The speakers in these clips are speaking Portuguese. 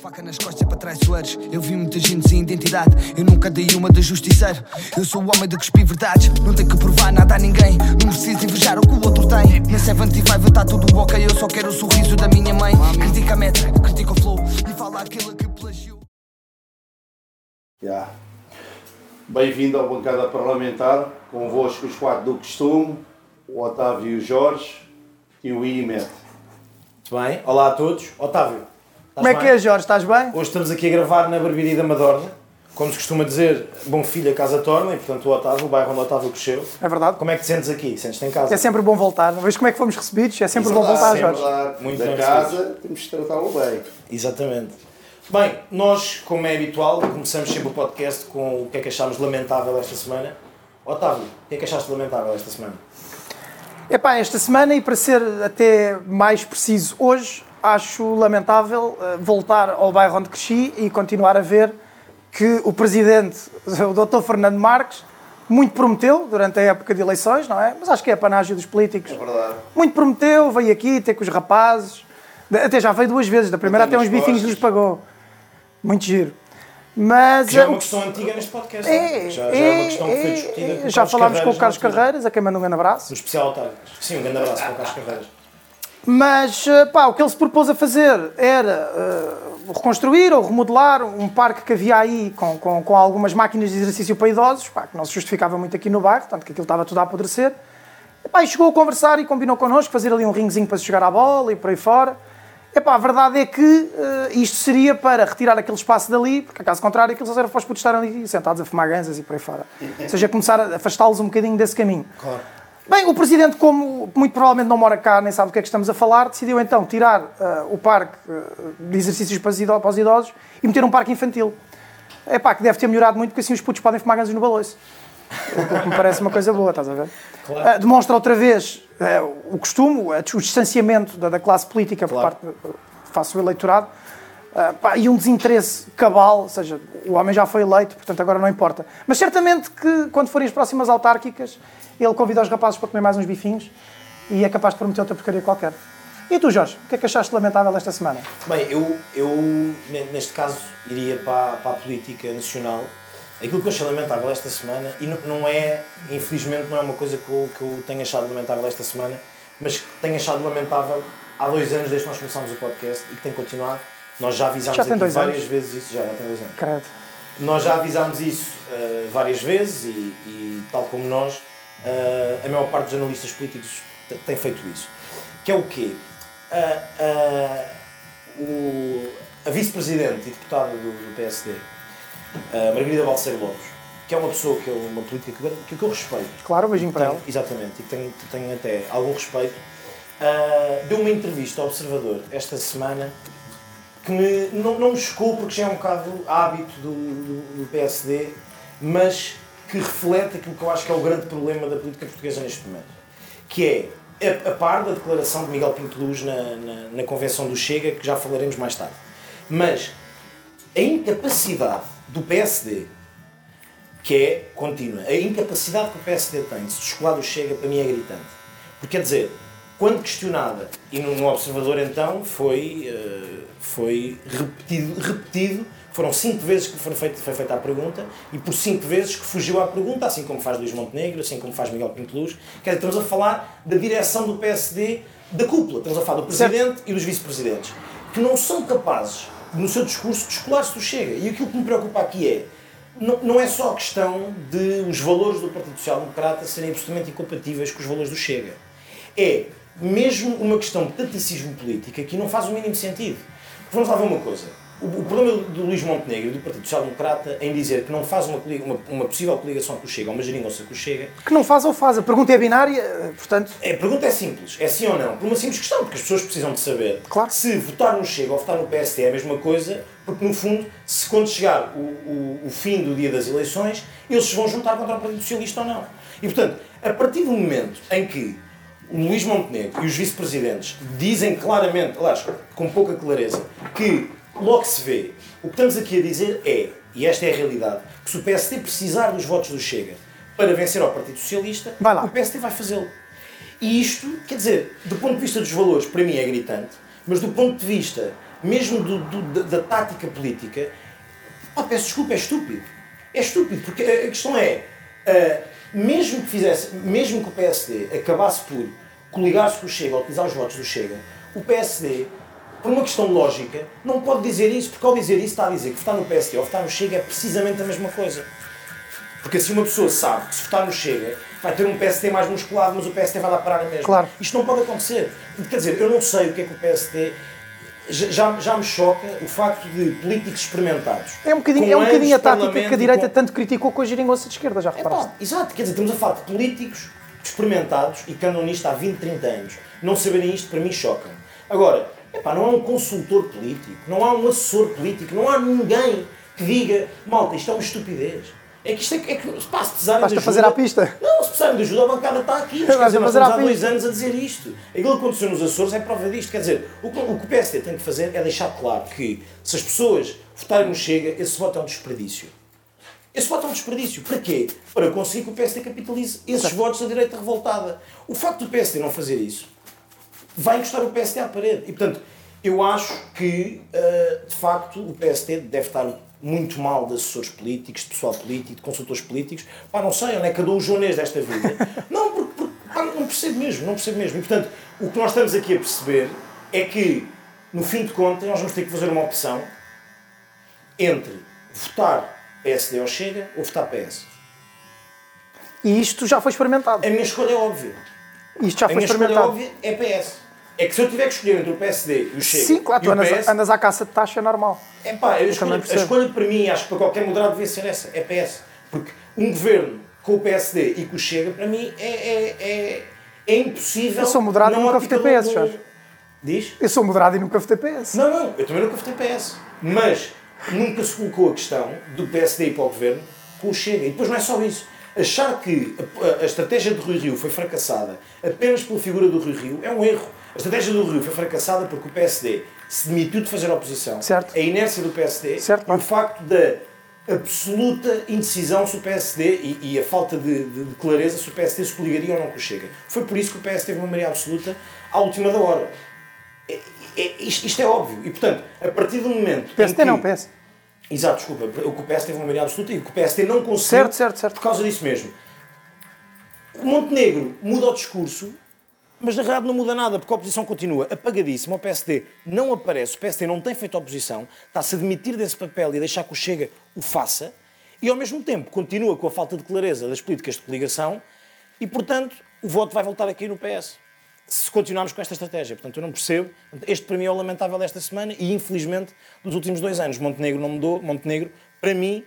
Faca nas costas para traiçoeiros. Eu vi muita gente sem identidade. Eu nunca dei uma de justiceiro. Eu sou o homem de cuspir verdades. Não tenho que provar nada a ninguém. Não preciso invejar o que o outro tem. Na 75 está tudo ok. Eu só quero o sorriso da minha mãe. Critica a metra, critica o flow. E fala aquilo que plagiou. Yeah. Bem-vindo ao Bancada Parlamentar, convosco os quatro do costume, o Otávio e o Jorge e o Imet. Muito bem, olá a todos. Otávio, Como é que é, Jorge? Estás bem? Hoje estamos aqui a gravar na Barbearia da Madorna. Como se costuma dizer, bom filho a casa torna, e portanto o Otávio, o bairro onde o Otávio cresceu. É verdade. Como é que te sentes aqui? Sentes-te em casa? É sempre bom voltar. Vejo como é que fomos recebidos. É sempre bom voltar, É Jorge. verdade, Muito da bem casa temos de tratá-lo bem. Exatamente. Bem, nós, como é habitual, começamos sempre o podcast com o que é que achámos lamentável esta semana. Otávio, o que é que achaste lamentável esta semana? Epá, esta semana, e para ser até mais preciso hoje, acho lamentável eh, voltar ao bairro onde cresci e continuar a ver que o presidente, o Dr. Fernando Marques, muito prometeu durante a época de eleições, não é? Mas acho que é a panágio dos políticos. É verdade. Muito prometeu, veio aqui ter com os rapazes. Até já veio duas vezes, da primeira até uns nas bifinhos nos pagou. Muito giro. Mas Que já é uma questão antiga neste podcast. É, é? já, já é, uma questão que foi é, discutida é. o Já falámos com o Carlos. Carreiras, a quem manda um grande abraço. No especial Otávio. Sim, um grande abraço para o Carlos Carreiras. Mas eh, pá, o que ele se propôs a fazer era eh, reconstruir ou remodelar um parque que havia aí com, com, com algumas máquinas de exercício para idosos, pá, que não se justificava muito aqui no bairro, tanto que aquilo estava tudo a apodrecer. E, pá, e chegou a conversar e combinou connosco fazer ali um ringuezinho para se jogar a bola e por aí fora. Epá, a verdade é que eh, isto seria para retirar aquele espaço dali, porque, caso contrário, aquilo só era para os putos estarem ali sentados a fumar ganzas e por aí fora. Ou seja, começar a afastá-los um bocadinho desse caminho. Claro. Bem, o Presidente, como muito provavelmente não mora cá, nem sabe do que é que estamos a falar, decidiu então tirar eh, o parque eh, de exercícios para os idosos e meter um parque infantil. É pá, que deve ter melhorado muito, porque assim os putos podem fumar ganzas no baloiço. O que me parece uma coisa boa, estás a ver? Claro. Eh, demonstra outra vez o costume, o o distanciamento da, da classe política Claro. por parte face ao eleitorado eh, pá, e um desinteresse cabal, ou seja, o homem já foi eleito, portanto agora não importa. Mas certamente que quando forem as próximas autárquicas, ele convida os rapazes para comer mais uns bifinhos e é capaz de prometer outra porcaria qualquer. E tu, Jorge, o que é que achaste lamentável esta semana? Bem, eu, eu ne- neste caso iria para, para a política nacional. Aquilo que eu achei lamentável esta semana, e não, não é, infelizmente, não é uma coisa que eu, que eu tenho achado lamentável esta semana, mas que tenho achado lamentável há dois anos desde que nós começámos o podcast e que tem continuado. Nós já avisámos Já tem várias anos? vezes isso, já, já tem dois anos. Credo. Nós já avisámos isso eh, várias vezes e, e, tal como nós, eh, a maior parte dos analistas políticos te- tem feito isso. Que é o quê? Ah, o- a vice-presidente e deputada do, do PSD, a Margarida Balseiro Lopes, que é uma pessoa que é uma política que, eu- que eu respeito, Claro, um beijinho para ela. Exatamente, e que tenho, tenho até algum respeito. Deu uma entrevista ao Observador esta semana que me, não, não me chocou porque já é um bocado hábito do, do, do PSD, mas que reflete aquilo que eu acho que é o grande problema da política portuguesa neste momento, que é a, a par da declaração de Miguel Pinto Luz na, na, na convenção do Chega, que já falaremos mais tarde. Mas a incapacidade do PSD que é contínua. A incapacidade que o PSD tem de se descolar do Chega, para mim, é gritante. Porque, quer dizer, quando questionada, e no, Observador então, foi, eh, foi repetido, repetido, foram cinco vezes que foi feita, foi feita a pergunta, e por cinco vezes que fugiu à pergunta, assim como faz Luís Montenegro, assim como faz Miguel Pinto Luz. Quer dizer, estamos a falar da direção do PSD, da cúpula, estamos a falar do Presidente e dos Vice-Presidentes, que não são capazes, no seu discurso, de descolar-se do Chega. E aquilo que me preocupa aqui é, não, não é só a questão de os valores do Partido Social Democrata serem absolutamente incompatíveis com os valores do Chega. É mesmo uma questão de taticismo político que não faz o mínimo sentido. Vamos lá ver uma coisa. O, o problema do Luís Montenegro e do Partido Social Democrata em dizer que não faz uma, uma, uma possível coligação com o Chega, ou uma geringonça com o Chega, Que não faz ou faz. A pergunta é binária, portanto, a pergunta é simples, é sim ou não? Por uma simples questão, porque as pessoas precisam de saber Claro. se votar no Chega ou votar no PSD é a mesma coisa, porque no fundo, se quando chegar o, o, o fim do dia das eleições, eles se vão juntar contra o Partido Socialista ou não. E portanto, a partir do momento em que o Luís Montenegro e os vice-presidentes dizem claramente, aliás, com pouca clareza, que logo se vê, o que estamos aqui a dizer é, e esta é a realidade, que se o PSD precisar dos votos do Chega para vencer ao Partido Socialista, Vai lá. o PSD vai fazê-lo. E isto, quer dizer, do ponto de vista dos valores, para mim é gritante, mas do ponto de vista mesmo do, do- da, da tática política, pá, peço desculpa, é estúpido. É estúpido, porque a a questão é, ah, mesmo que fizesse, mesmo que o PSD acabasse por coligar-se com o Chega, ou utilizar os votos do Chega, o PSD, por uma questão lógica, não pode dizer isso, porque ao dizer isso está a dizer que votar no PSD ou votar no Chega é precisamente a mesma coisa. Porque assim uma pessoa sabe que se votar no Chega vai ter um PSD mais musculado, mas o PSD vai lá parar a mesma. Claro. Isto não pode acontecer. Quer dizer, eu não sei o que é que o PSD. Já, já, me choca o facto de políticos experimentados. É um bocadinho, é um bocadinho a tática que a direita com- tanto criticou com a geringonça de esquerda, já é reparaste? pá, exato, quer dizer, estamos a falar de políticos experimentados e que andam nisto há 20, 30 anos. Não saberem isto para mim choca. Agora, é pá, não há um consultor político, não há um assessor político, não há ninguém que diga, malta, isto é uma estupidez. É que isto é, que- é que, pá, se precisarem Estás-te de a fazer ajuda- à pista? Não, se precisarem de ajuda, a bancada está aqui. Quer dizer, nós há dois anos a dizer isto. Aquilo que aconteceu nos Açores é prova disto. Quer dizer, o que o que o PSD tem que fazer é deixar claro que se as pessoas votarem no Chega, esse voto é um desperdício. Esse voto é um desperdício. Para quê? Para conseguir que o PSD capitalize esses votos da direita revoltada. O facto do PSD não fazer isso vai encostar o PSD à parede. E, portanto, eu acho que, uh, de facto, o PSD deve estar muito mal de assessores políticos, de pessoal político, de consultores políticos. Pá, não sei onde é que andou o joanês desta vida. não, porque, porque pá, não percebo mesmo, não percebo mesmo. E, portanto, o que nós estamos aqui a perceber é que, no fim de contas, nós vamos ter que fazer uma opção entre votar PSD ou Chega ou votar PS. E isto já foi experimentado. A minha escolha é óbvia. Isto já A foi minha escolha experimentado. óbvia é PS. É que se eu tiver que escolher entre o PSD e o Chega Sim, claro, tu andas, PS, andas à caça de taxa é normal. é pá, a escolha, a percebo. escolha para mim, acho que para qualquer moderado devia ser essa, é PS. Porque um governo com o PSD e com o Chega, para mim, é, é, é, é impossível. Eu sou moderado e nunca votei PS, do- Jorge. Diz? Eu sou moderado e nunca votei PS. Não, não, eu também nunca votei PS. Mas nunca se colocou a questão do PSD ir para o governo com o Chega. E depois não é só isso. Achar que a, a estratégia do Rui Rio foi fracassada apenas pela figura do Rui Rio é um erro. A estratégia do Rio foi fracassada porque o PSD se demitiu de fazer oposição. Certo. A inércia do PSD Certo, e o facto da absoluta indecisão se o PSD e, e a falta de, de- de clareza se o PSD se coligaria ou não com o Chega. Foi por isso que o PS teve uma maioria absoluta à última da hora. É- é- isto, isto é óbvio. E, portanto, a partir do momento. PSD que- não, PS. Exato, desculpa. O que o PS teve uma maioria absoluta e o que o PSD não conseguiu. Certo, certo, certo. Por causa disso mesmo. O Montenegro muda o discurso, mas na realidade não muda nada, porque a oposição continua apagadíssima. O PSD não aparece, o PSD não tem feito oposição, está-se a demitir desse papel e deixar que o Chega o faça, e ao mesmo tempo continua com a falta de clareza das políticas de coligação, e portanto o voto vai voltar aqui no PS. Se continuarmos com esta estratégia. Portanto, eu não percebo. Este para mim é o lamentável desta semana e infelizmente dos últimos dois anos. Montenegro não mudou. Montenegro, para mim,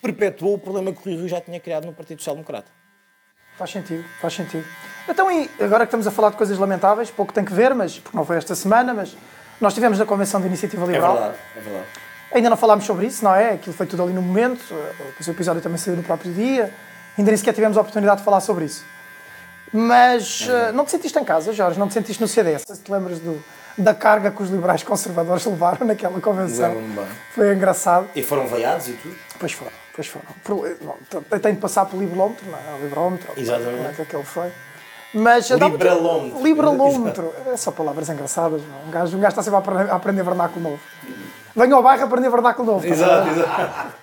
perpetuou o problema que o Rio já tinha criado no Partido Social Democrata. Faz sentido, faz sentido. Então, e agora que estamos a falar de coisas lamentáveis, pouco tem que ver, mas porque não foi esta semana, mas nós tivemos na Convenção de Iniciativa É Liberal. verdade, é verdade. Ainda não falámos sobre isso, não é? Aquilo foi tudo ali no momento, o episódio também saiu no próprio dia, ainda nem sequer tivemos a oportunidade de falar sobre isso. Mas É eh, não te sentiste em casa, Jorge? Não te sentiste no CDS? Se te lembras do, da carga que os liberais conservadores levaram naquela convenção? Foi engraçado. E foram veiados e tudo? Pois foram, pois foram. Não, Tem de passar pelo liberómetro, não é? O liberómetro, Exatamente. como é que aquele foi. Mas, Liberalómetro. Liberalómetro. É só palavras engraçadas. Não? Um, gajo, um gajo está sempre a aprender, vernáculo novo. Venha ao bairro aprender vernáculo novo. pá. Exato, exato.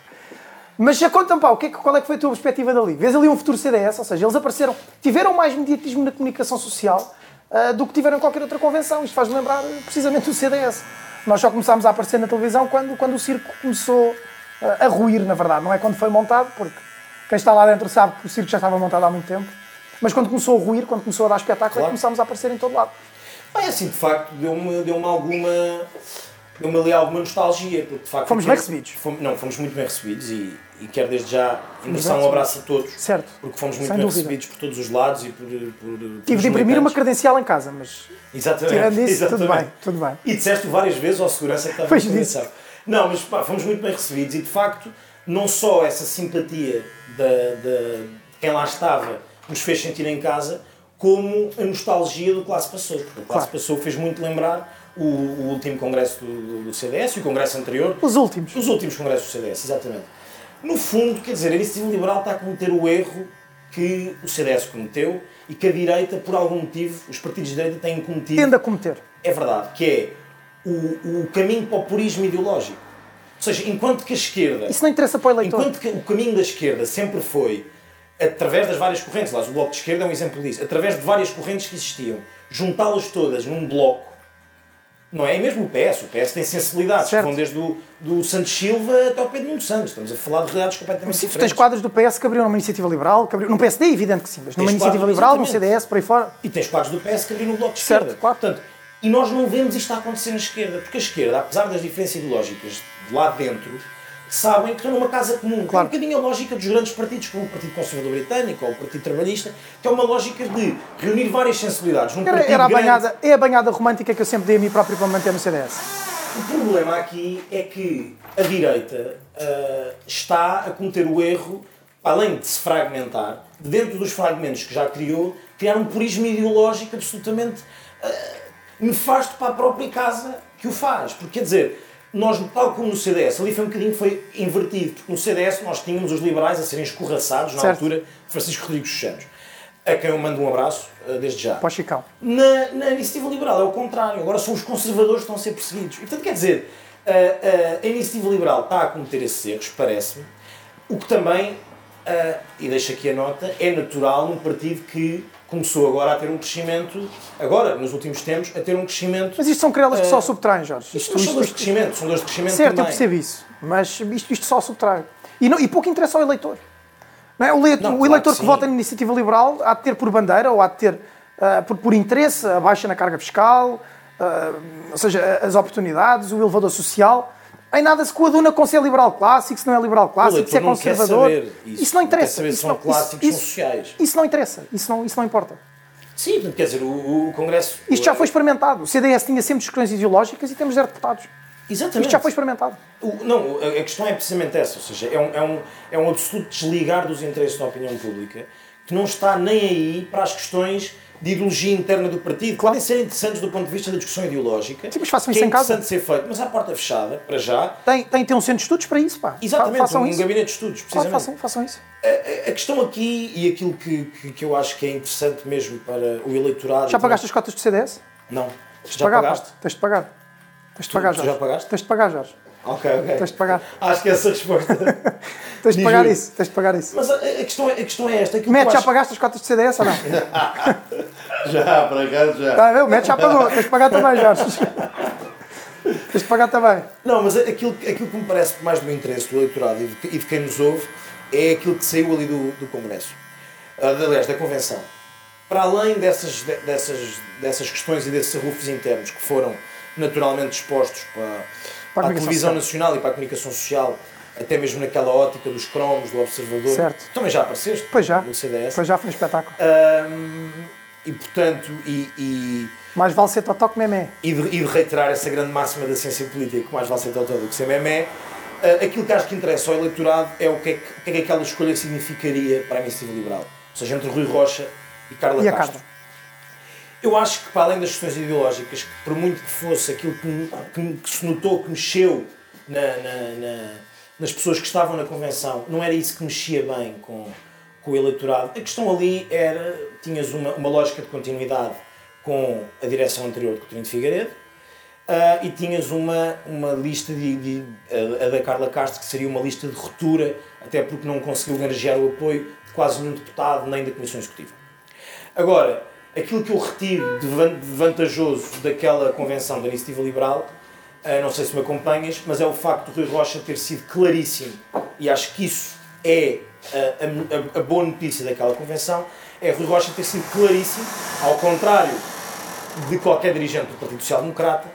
Mas já conta-me, pá, o que é qual é que foi a tua perspectiva dali? Vês ali um futuro CDS? Ou seja, eles apareceram, tiveram mais mediatismo na comunicação social ah, do que tiveram em qualquer outra convenção. Isto faz-me lembrar eh, precisamente o CDS. Nós só começámos a aparecer na televisão quando, quando o circo começou a ruir, na verdade. Não é quando foi montado, porque quem está lá dentro sabe que o circo já estava montado há muito tempo. Mas quando começou a ruir, quando começou a dar espetáculo, é Claro. começámos a aparecer em todo lado. Bem, assim, de facto, deu-me deu alguma. Deu-me ali alguma nostalgia, porque de facto. Fomos bem recebidos. Fomos, não, fomos muito bem recebidos e, e quero desde já endereçar um abraço a todos. Certo. Porque fomos muito Sem bem dúvida. recebidos por todos os lados e por. por Tive de imprimir uma credencial em casa, mas Exatamente. tirando isso, tudo exatamente. bem, tudo bem. E disseste várias vezes ao segurança que estava disse. convenção. Não, mas pá, fomos muito bem recebidos e de facto, não só essa simpatia da, da- de quem lá estava nos fez sentir em casa, como a nostalgia do Classe Passou. Porque o Classe. Passou fez muito lembrar o, o último congresso do, do CDS e o congresso anterior. Os últimos. Os últimos congressos do CDS, exatamente. No fundo, quer dizer, a iniciativa liberal está a cometer o erro que o CDS cometeu e que a direita, por algum motivo, os partidos de direita têm cometido Tende a cometer. é verdade, que é o, o caminho para o purismo ideológico. Ou seja, enquanto que a esquerda. Isso não interessa para o eleitor. Enquanto que o caminho da esquerda sempre foi através das várias correntes, lá, o Bloco de Esquerda é um exemplo disso, através de várias correntes que existiam, juntá-las todas num bloco, não é? E mesmo o PS, o PS tem sensibilidades Certo. que vão desde o do Santos Silva até ao Pedro Nuno Santos. Estamos a falar de realidades completamente Sim, tu tens diferentes. quadros do PS que abriram numa iniciativa liberal, que abriram, no PSD é evidente que sim, mas numa Tens iniciativa quadros, liberal, no exatamente. CDS, por aí fora. E tens quadros do PS que abriram no Bloco de Certo, Esquerda. claro. Portanto, e nós não vemos isto a acontecer na esquerda, porque a esquerda, apesar das diferenças ideológicas de lá dentro, sabem que estão numa casa comum. Claro. É um bocadinho a lógica dos grandes partidos, como o Partido Conservador Britânico ou o Partido Trabalhista, que é uma lógica de reunir várias sensibilidades num Era, era a grande. banhada, é a banhada romântica que eu sempre dei a mim próprio para manter no CDS. O problema aqui é que a direita ah, está a cometer o erro, além de se fragmentar, dentro dos fragmentos que já criou, criar um purismo ideológico absolutamente ah, nefasto para a própria casa que o faz. Porque quer dizer, nós, tal como no CDS, ali foi um bocadinho foi invertido, porque no CDS nós tínhamos os liberais a serem escorraçados na Certo. altura Francisco Rodrigues dos Santos. A quem eu mando um abraço, ah, desde já. Para o Chicão. Na, na iniciativa liberal é o contrário. Agora são os conservadores que estão a ser perseguidos. E, portanto, quer dizer, a, a- a iniciativa liberal está a cometer esses erros, parece-me. O que também, ah, e deixo aqui a nota, é natural num partido que começou agora a ter um crescimento, agora, nos últimos tempos, a ter um crescimento. Mas isto são querelas que Eh, só subtraem, Jorge. Isto, Isto, são isto, de crescimento, são dores de crescimento certo, eu também. percebo isso. Mas isto, isto só subtrai. E, não- e pouco interessa ao eleitor. Não é? O, le- Não, o claro eleitor que que, vota na iniciativa liberal há de ter por bandeira ou há de ter ah, por, por interesse a baixa na carga fiscal, ah, ou seja, as oportunidades, o elevador social. Em nada se coaduna com se é liberal clássico, se não é liberal clássico, se é conservador. saber isso. não Não interessa. saber Isso são não- clássicos ou sociais. Isso não interessa. Isso não, isso não importa. Sim, quer dizer, o, o Congresso. Isto já foi experimentado. O CDS tinha sempre discussões ideológicas e temos zero deputados. Exatamente. Isto já foi experimentado. O- Não, a a questão é precisamente essa, ou seja, é um, é um, é um absoluto desligar dos interesses da opinião pública que não está nem aí para as questões de ideologia interna do partido, que podem ser interessantes do ponto de vista da discussão ideológica. Sim, mas façam isso é em casa. interessante ser feito, mas à porta fechada, para já. Tem, tem ter um centro de estudos para isso, pá. Exatamente, façam um isso. gabinete de estudos, Claro, precisamente. façam, façam isso. A, a- questão aqui, e aquilo que, que, que eu acho que é interessante mesmo para o eleitorado... Já pagaste as cotas do CDS? Não. Tens Já pagar, pagaste? pá. Tens de pagar. Tens de pagar, tu Jorge. já pagaste? Tens de pagar, Jorge. Ok, ok. Tens de pagar. Acho que essa resposta... Tens de pagar isso. Tens de pagar isso. Mas a, a questão é, a questão é esta. aquilo que Mete, já acho- pagaste as cotas do CDS ou não? Já, para cá, já. Está a ver? O Mete já pagou. Tens de pagar também, Jorge. Tens de pagar também. Não, mas aquilo, aquilo que me parece mais do meu interesse do eleitorado e de, e de quem nos ouve é aquilo que saiu ali do, do Congresso. De- aliás, da Convenção. Para além dessas, de- dessas, dessas questões e desses arrufos internos que foram naturalmente dispostos para, para, a comunicação televisão social. nacional e para a comunicação social, até mesmo naquela ótica dos cromos, do Observador. Certo. Também já apareceste Pois já. no CDS. Pois já foi um espetáculo. Ahm, e portanto, e- e Mais vale ser totó que memé. e de, e de reiterar essa grande máxima da ciência política, que mais vale ser totó do que ser memé, eh, aquilo que acho que interessa ao eleitorado é o que é que, o que, é que aquela escolha significaria para a iniciativa liberal. Ou seja, entre Rui Rocha e Carla E a Castro. Carla? Eu acho que, para além das questões ideológicas, que por muito que fosse aquilo que, que que se notou, que mexeu na- na- na- nas pessoas que estavam na convenção, não era isso que mexia bem com, com o eleitorado. A questão ali era, tinhas uma, uma lógica de continuidade com a direção anterior de Coutinho de Figueiredo, ah, e tinhas uma, uma lista de, de- a, a da Carla Castro, que seria uma lista de ruptura, até porque não conseguiu energiar o apoio de quase nenhum deputado nem da Comissão Executiva. Agora, aquilo que eu retiro de van- de vantajoso daquela convenção da Iniciativa Liberal, ah, não sei se me acompanhas, mas é o facto de Rui Rocha ter sido claríssimo, e acho que isso é ah, a, a- a boa notícia daquela convenção, é Rui Rocha ter sido claríssimo, ao contrário de qualquer dirigente do Partido Social Democrata,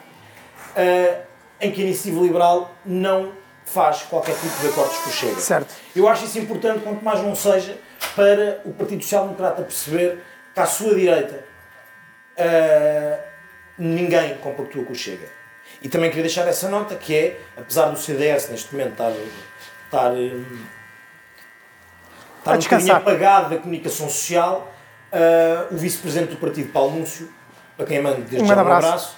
ah, em que a Iniciativa Liberal não faz qualquer tipo de acordos com o Chega. Certo. Eu acho isso importante, quanto mais não seja, para o Partido Social Democrata perceber que à sua direita ah, ninguém compactua com o Chega. E também queria deixar essa nota que é, apesar do CDS neste momento estar, estar, hum, estar A um bocadinho apagado da comunicação social, ah, o vice-presidente do partido, Paulo Núncio, para quem manda desde Um já um abraço. abraço,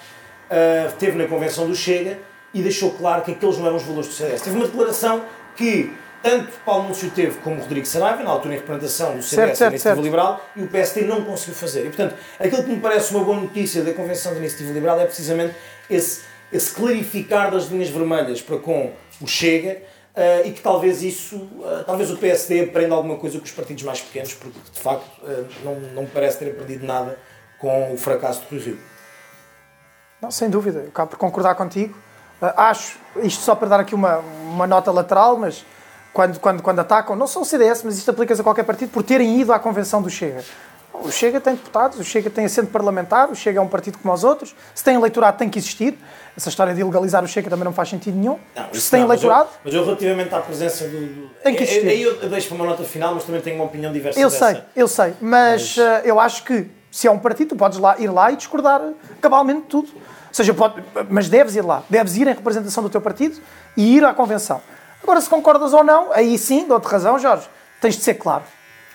ah, esteve na convenção do Chega e deixou claro que aqueles não eram os valores do CDS. Teve uma declaração que tanto Paulo Núncio teve como Rodrigo Saraiva, na altura em representação do CDS da Iniciativa. Liberal, e o PST não conseguiu fazer. E, portanto, aquilo que me parece uma boa notícia da Convenção da Iniciativa Liberal é precisamente esse, esse clarificar das linhas vermelhas para com o Chega uh, e que talvez isso, uh, talvez o PSD aprenda alguma coisa com os partidos mais pequenos, porque de facto uh, não, não parece ter aprendido nada com o fracasso do Rio. Não, sem dúvida, eu acabo por concordar contigo. acho, isto só para dar aqui uma, uma nota lateral, mas quando, quando, quando atacam, não só o CDS, mas isto aplica-se a qualquer partido, por terem ido à convenção do Chega. O Chega tem deputados, o Chega tem assento parlamentar, o Chega é um partido como os outros. Se tem eleitorado, tem que existir. Essa história de ilegalizar o Chega também não faz sentido nenhum. Não, Se tem não, eleitorado. Mas eu, mas eu, relativamente à presença do. Tem que existir. Aí eu, eu deixo para uma nota final, mas também tenho uma opinião diversa. Eu dessa. sei, eu sei. Mas, mas... Uh, eu acho que se é um partido, tu podes lá, ir lá e discordar cabalmente de tudo. Ou seja, pode, mas deves ir lá. Deves ir em representação do teu partido e ir à convenção. Agora, se concordas ou não, aí sim, dou-te razão, Jorge. Tens de ser claro.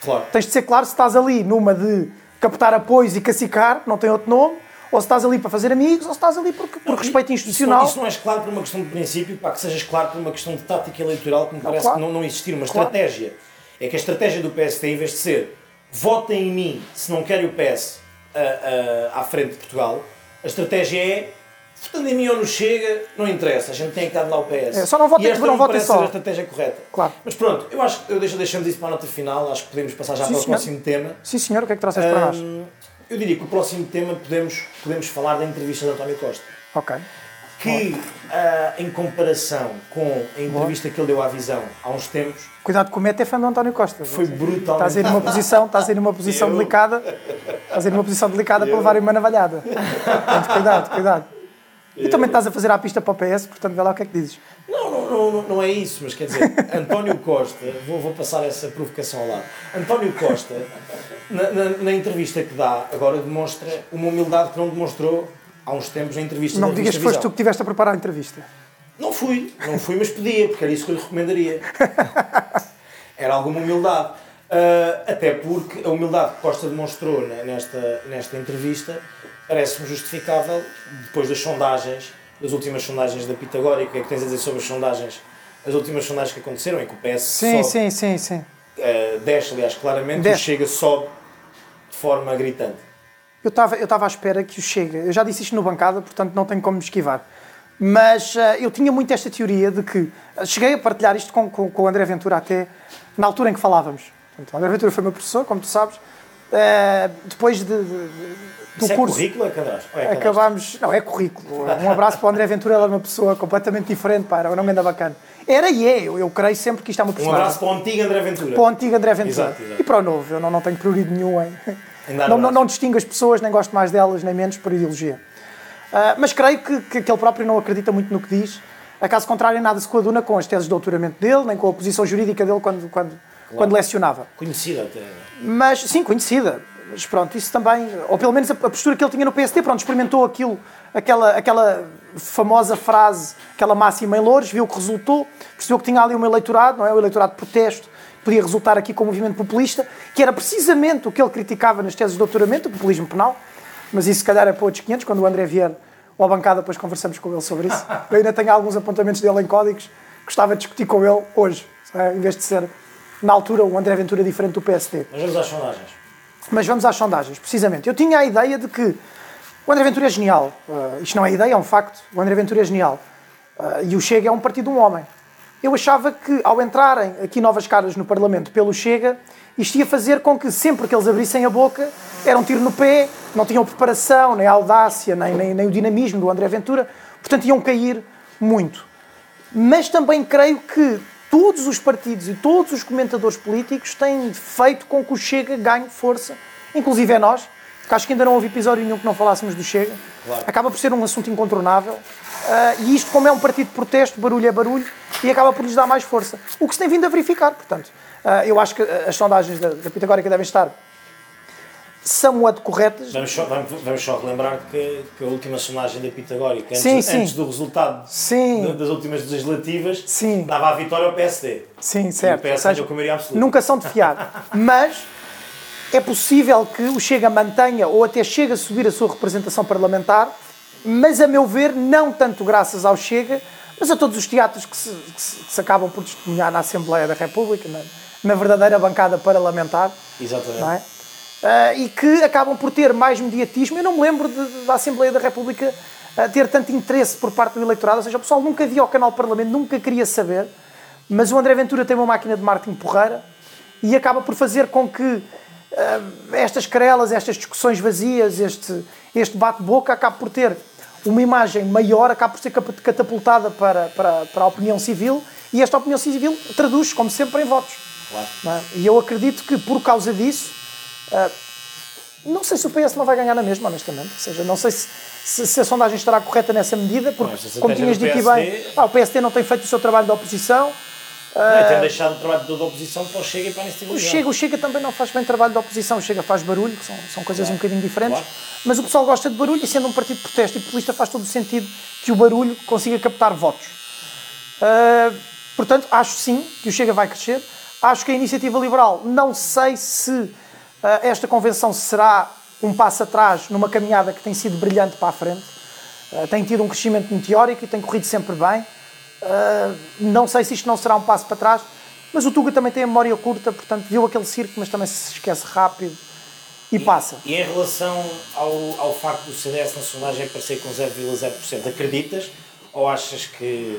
Claro. Tens de ser claro se estás ali numa de captar apoios e cacicar, não tem outro nome, ou se estás ali para fazer amigos, ou se estás ali por, por não, respeito institucional. Isso não, isso não és claro por uma questão de princípio, para que sejas claro por uma questão de tática eleitoral, que me parece claro. que não, não existir uma claro. estratégia. É que a estratégia do PSD, em vez de ser votem em mim se não querem o PS a, a, à frente de Portugal, a estratégia é votando em mim ou não chega, não interessa, a gente tem que dar lá o PS. É, só não votem, não votem só. ser a estratégia correta. Claro. Mas pronto, eu acho que eu deixo, deixamos isso para a nota final, acho que podemos passar já Sim, para senhor. o próximo tema. Sim senhor, o que é que trouxeste um, para nós? Eu diria que o próximo tema podemos, podemos falar da entrevista de António Costa. Ok. Que, uh, em comparação com a entrevista que ele deu à Visão há uns tempos... Cuidado que o Mete é fã do António Costa. Foi brutal. Estás a ir numa posição, estás a ir numa posição eu... delicada, estás a ir numa posição delicada eu... para levar uma navalhada. Portanto, cuidado, cuidado. E também estás a fazer a pista para o PS, portanto, vê lá o que é que dizes. Não, não, não, não é isso, mas quer dizer, António Costa, vou, vou passar essa provocação ao lado. António Costa, na, na, na, entrevista que dá, agora demonstra uma humildade que não demonstrou há uns tempos na entrevista Não digas que foste tu que estiveste a preparar a entrevista. Não fui, não fui, mas podia, porque era isso que eu lhe recomendaria. Era alguma humildade. Uh, até porque a humildade que Costa demonstrou nesta, nesta entrevista parece-me justificável depois das sondagens, das últimas sondagens da Pitagórica. O que é que tens a dizer sobre as sondagens? As últimas sondagens que aconteceram, em que o PS sim, sobe, sim, sim, sim. Uh, desce, aliás, claramente, desce. e o Chega sobe de forma gritante. Eu estava eu à espera que o Chega, eu já disse isto no bancada, portanto não tenho como me esquivar, mas uh, eu tinha muito esta teoria de que, uh, cheguei a partilhar isto com, com, com o André Ventura até na altura em que falávamos. Portanto, o André Ventura foi meu professor, como tu sabes, depois de, de, do Isso é curso. É currículo é cadastro? é cadastro? Acabámos. Não, é currículo. Um abraço para o André Ventura, ele era uma pessoa completamente diferente, pá, era um nome ainda bacana. Era e é, eu, eu creio sempre que isto é uma personagem. Um abraço para o antigo André Ventura. Para o antigo André Ventura. Exato, exato. E para o novo, eu não, não tenho prioridade nenhum em. Não, não, não, distingo as pessoas, nem gosto mais delas, nem menos por ideologia. Uh, mas creio que, que, que ele próprio não acredita muito no que diz. A caso contrário, nada se coaduna com as teses de doutoramento dele, nem com a posição jurídica dele quando, quando, claro. quando lecionava. Conhecida até. Mas, sim, conhecida. Mas pronto, isso também, ou pelo menos a, postura que ele tinha no PST, pronto, experimentou aquilo, aquela, aquela famosa frase, aquela máxima em Louros, viu que resultou, percebeu que tinha ali um eleitorado, não é? O eleitorado de protesto, podia resultar aqui com um movimento populista, que era precisamente o que ele criticava nas teses de doutoramento, o populismo penal, mas isso se calhar é para outros 500, quando o André vier ou a bancada, depois conversamos com ele sobre isso. Eu ainda tenho alguns apontamentos dele em códigos, gostava de discutir com ele hoje, é? em vez de ser, na altura, o André Ventura diferente do PSD. Mas vamos às sondagens. Mas vamos às sondagens, precisamente. Eu tinha a ideia de que o André Ventura é genial. Uh, isto não é ideia, é um facto. O André Ventura é genial. Uh, e o Chega é um partido de um homem. Eu achava que, ao entrarem aqui novas caras no Parlamento pelo Chega, isto ia fazer com que, sempre que eles abrissem a boca, era um tiro no pé, não tinham preparação, nem audácia, nem, nem, nem o dinamismo do André Ventura, portanto iam cair muito. Mas também creio que todos os partidos e todos os comentadores políticos têm feito com que o Chega ganhe força, inclusive é nós, que acho que ainda não houve episódio nenhum que não falássemos do Chega. Claro. Acaba por ser um assunto incontornável. Uh, e isto, como é um partido de protesto, barulho é barulho, e acaba por lhes dar mais força. O que se tem vindo a verificar, portanto. Uh, eu acho que as sondagens da, da Pitagórica devem estar somewhat corretas. Vamos só, vamos, vamos só relembrar que, que, a última sondagem da Pitagórica, antes, sim, sim. antes do resultado sim. das últimas legislativas, dava a vitória ao PSD. Sim, certo. O PSD deu maioria absoluta. Nunca são de fiar. Mas é possível que o Chega mantenha ou até chegue a subir a sua representação parlamentar, mas a meu ver, não tanto graças ao Chega, mas a todos os teatros que se, que se, que se acabam por testemunhar na Assembleia da República, na, na verdadeira bancada parlamentar. Exatamente. Uh, e que acabam por ter mais mediatismo. Eu não me lembro de, da Assembleia da República a ter tanto interesse por parte do eleitorado, ou seja, o pessoal nunca via o canal Parlamento, nunca queria saber, mas o André Ventura tem uma máquina de marketing porreira e acaba por fazer com que uh, estas querelas, estas discussões vazias, este, este bate-boca acabe por ter uma imagem maior, acaba por ser catapultada para, para, para a opinião civil e esta opinião civil traduz, como sempre, em votos. Claro. É? E eu acredito que por causa disso, uh, não sei se o PS não vai ganhar na mesma, honestamente. Ou seja, não sei se, se, se a sondagem estará correta nessa medida, porque, como tinhas dito bem, ah, o PSD não tem feito o seu trabalho de oposição. Não, tem deixado o trabalho de oposição para o Chega e para a iniciativa o Chega, o Chega também não faz bem trabalho de oposição, o Chega faz barulho, que são, são coisas claro. um bocadinho diferentes, claro. mas o pessoal gosta de barulho e sendo um partido de protesto e populista faz todo o sentido que o barulho consiga captar votos. Uh, portanto, acho sim que o Chega vai crescer, acho que a iniciativa liberal, não sei se esta convenção será um passo atrás numa caminhada que tem sido brilhante para a frente, uh, tem tido um crescimento meteórico e tem corrido sempre bem, Uh, não sei se isto não será um passo para trás, mas o Tuga também tem a memória curta, portanto viu aquele circo, mas também se esquece rápido e, e passa. E em relação ao, ao facto do CDS na sondagem aparecer com 0,0%, acreditas ou achas que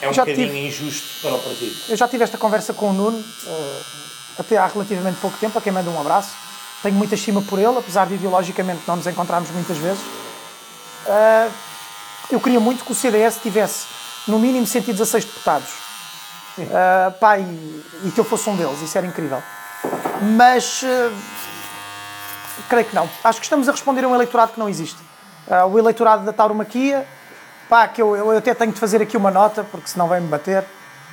é um já bocadinho tive, injusto para o partido? Eu já tive esta conversa com o Nuno, até há relativamente pouco tempo, a quem manda um abraço. Tenho muita estima por ele, apesar de ideologicamente não nos encontrarmos muitas vezes. Uh, eu queria muito que o CDS tivesse no mínimo 116 deputados. Uh, pá, e, e, que eu fosse um deles, isso era incrível. Mas uh, creio que não. Acho que estamos a responder a um eleitorado que não existe. Uh, o eleitorado da tauromaquia, pá, que eu, eu até tenho de fazer aqui uma nota, porque senão vai-me bater.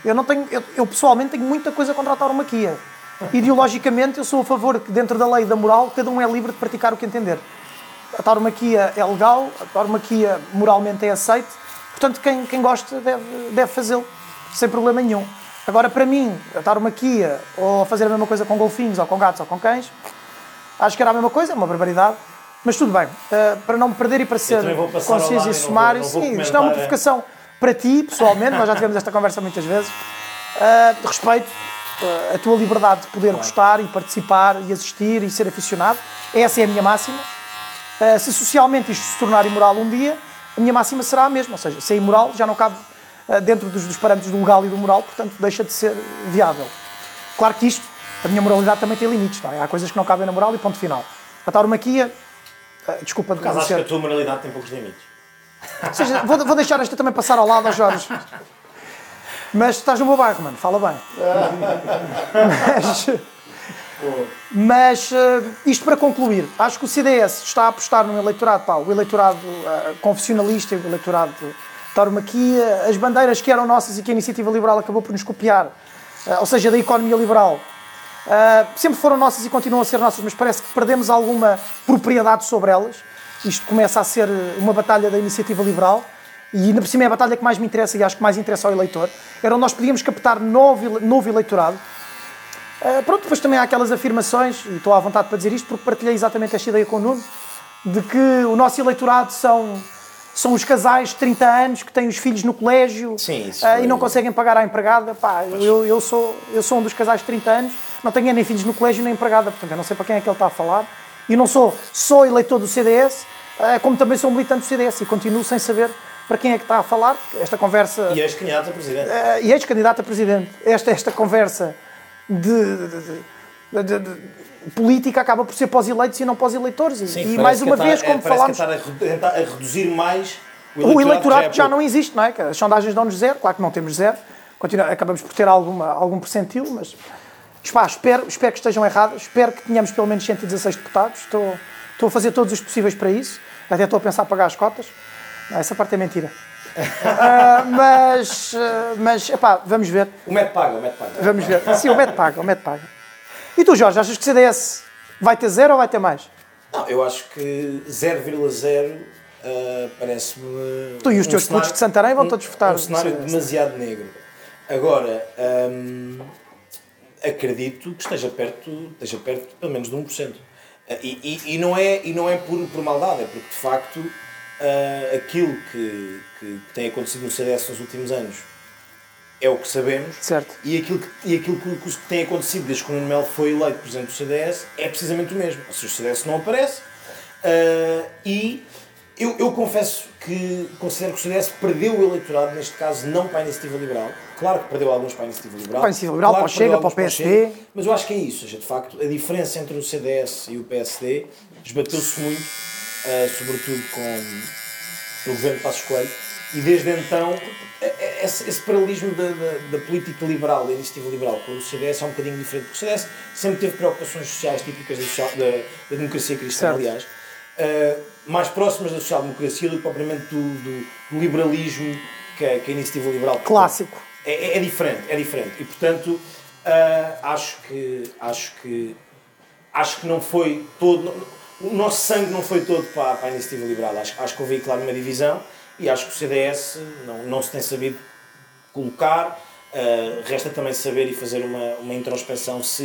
Eu, não tenho, eu, eu, pessoalmente tenho muita coisa contra a tauromaquia. Ideologicamente, eu sou a favor que, dentro da lei da moral, cada um é livre de praticar o que entender. A tauromaquia é legal, a tauromaquia moralmente é aceite, Portanto, quem, quem gosta deve, deve fazê-lo, sem problema nenhum. Agora, para mim, estar uma Kia ou fazer a mesma coisa com golfinhos, ou com gatos, ou com cães, acho que era a mesma coisa, é uma barbaridade. Mas tudo bem, uh, para não me perder e para ser conciso e sumário, sim, isto é uma provocação para ti, pessoalmente, nós já tivemos esta conversa muitas vezes. Uh, respeito a tua liberdade de poder claro. gostar e participar e assistir e ser aficionado. Essa é a minha máxima. se socialmente isto se tornar imoral um dia, a minha máxima será a mesma, ou seja, se é imoral já não cabe uh, dentro dos, dos, parâmetros do legal e do moral, portanto deixa de ser viável. Claro que isto, a minha moralidade também tem limites, não é? Há coisas que não cabem na moral e ponto final. A tauromaquia, desculpa... Por acaso acho que a tua moralidade tem poucos limites. Ou seja, vou, vou deixar esta também passar ao lado aos Jorge. Mas estás no meu bairro, mano, fala bem. Mas... Mas uh, isto para concluir, acho que o CDS está a apostar no eleitorado, pá, o eleitorado uh, confessionalista, o eleitorado tauromaquia, as bandeiras que eram nossas e que a iniciativa liberal acabou por nos copiar, uh, ou seja, da economia liberal, sempre foram nossas e continuam a ser nossas, mas parece que perdemos alguma propriedade sobre elas. Isto começa a ser uma batalha da iniciativa liberal e ainda por cima é a batalha que mais me interessa e acho que mais interessa ao eleitor. Era onde nós podíamos captar novo, novo eleitorado Uh, pronto, depois também há aquelas afirmações, e estou à vontade para dizer isto porque partilhei exatamente esta ideia com o Nuno, de que o nosso eleitorado são, são os casais de 30 anos que têm os filhos no colégio Sim, uh, e não conseguem pagar à empregada. Pá, eu, eu, sou, eu sou um dos casais de 30 anos, não tenho nem filhos no colégio nem empregada, portanto eu não sei para quem é que ele está a falar. E não sou só eleitor do CDS, uh, ah, como também sou militante do CDS e continuo sem saber para quem é que está a falar. Esta conversa. E ex-candidato a presidente. e ex-candidato a presidente. Esta, esta conversa de, de, de, de política acaba por ser pós-eleitos e não pós-eleitores. E mais uma vez, como falámos. a, a reduzir mais o eleitorado, o eleitorado já, já, não existe, não é? As sondagens dão-nos zero, claro que não temos zero, continua, acabamos por ter alguma, algum percentil, mas pá, espero, espero que estejam errados, espero que tenhamos pelo menos 116 deputados, estou, estou a fazer todos os possíveis para isso, até estou a pensar pagar as cotas, não, essa parte é mentira uh, mas, uh, mas epá, vamos ver. O MET paga, o MET paga. Vamos ver. Sim, o MET paga, o MET paga. E tu, Jorge, achas que o CDS vai ter zero ou vai ter mais? Não, eu acho que 0,0 uh, parece-me. Tu e os um teus putos de Santarém vão todos votar. Um cenário demasiado negro. Agora, um, acredito que esteja perto, esteja perto pelo menos de 1%. E, e, e, não é, e não é por, por maldade, é porque de facto uh, aquilo que, que, tem acontecido no CDS nos últimos anos é o que sabemos certo. e aquilo, que, e aquilo que, que tem acontecido desde que o Nuno Melo foi eleito presidente do CDS é precisamente o mesmo. Ou seja, o CDS não aparece uh, e Eu, eu confesso que considero que o CDS perdeu o eleitorado, neste caso não para a iniciativa liberal. Claro que perdeu alguns para a iniciativa liberal. Para a iniciativa liberal, claro para o que Chega, para o PSD. Chega, mas eu acho que é isso. Ou seja, de facto, a diferença entre o CDS e o PSD esbateu-se muito, eh, sobretudo com o governo de Passos Coelho. E desde então, eh, eh, esse, esse paralelismo da, da, da política liberal, da iniciativa liberal com o CDS é um bocadinho diferente. Porque o CDS sempre teve preocupações sociais típicas da, social- da- da democracia cristã, Certo. aliás. Uh, mais próximas da social-democracia do que propriamente do, do- do liberalismo que a, que a iniciativa liberal. Clássico. É, é- é diferente, é diferente. E portanto, uh, acho que acho que acho que não foi todo. não- o nosso sangue não foi todo para, para a iniciativa liberal. Acho, acho que houve claro, uma divisão e acho que o CDS não, não se tem sabido colocar. Uh, resta também saber e fazer uma, uma introspeção se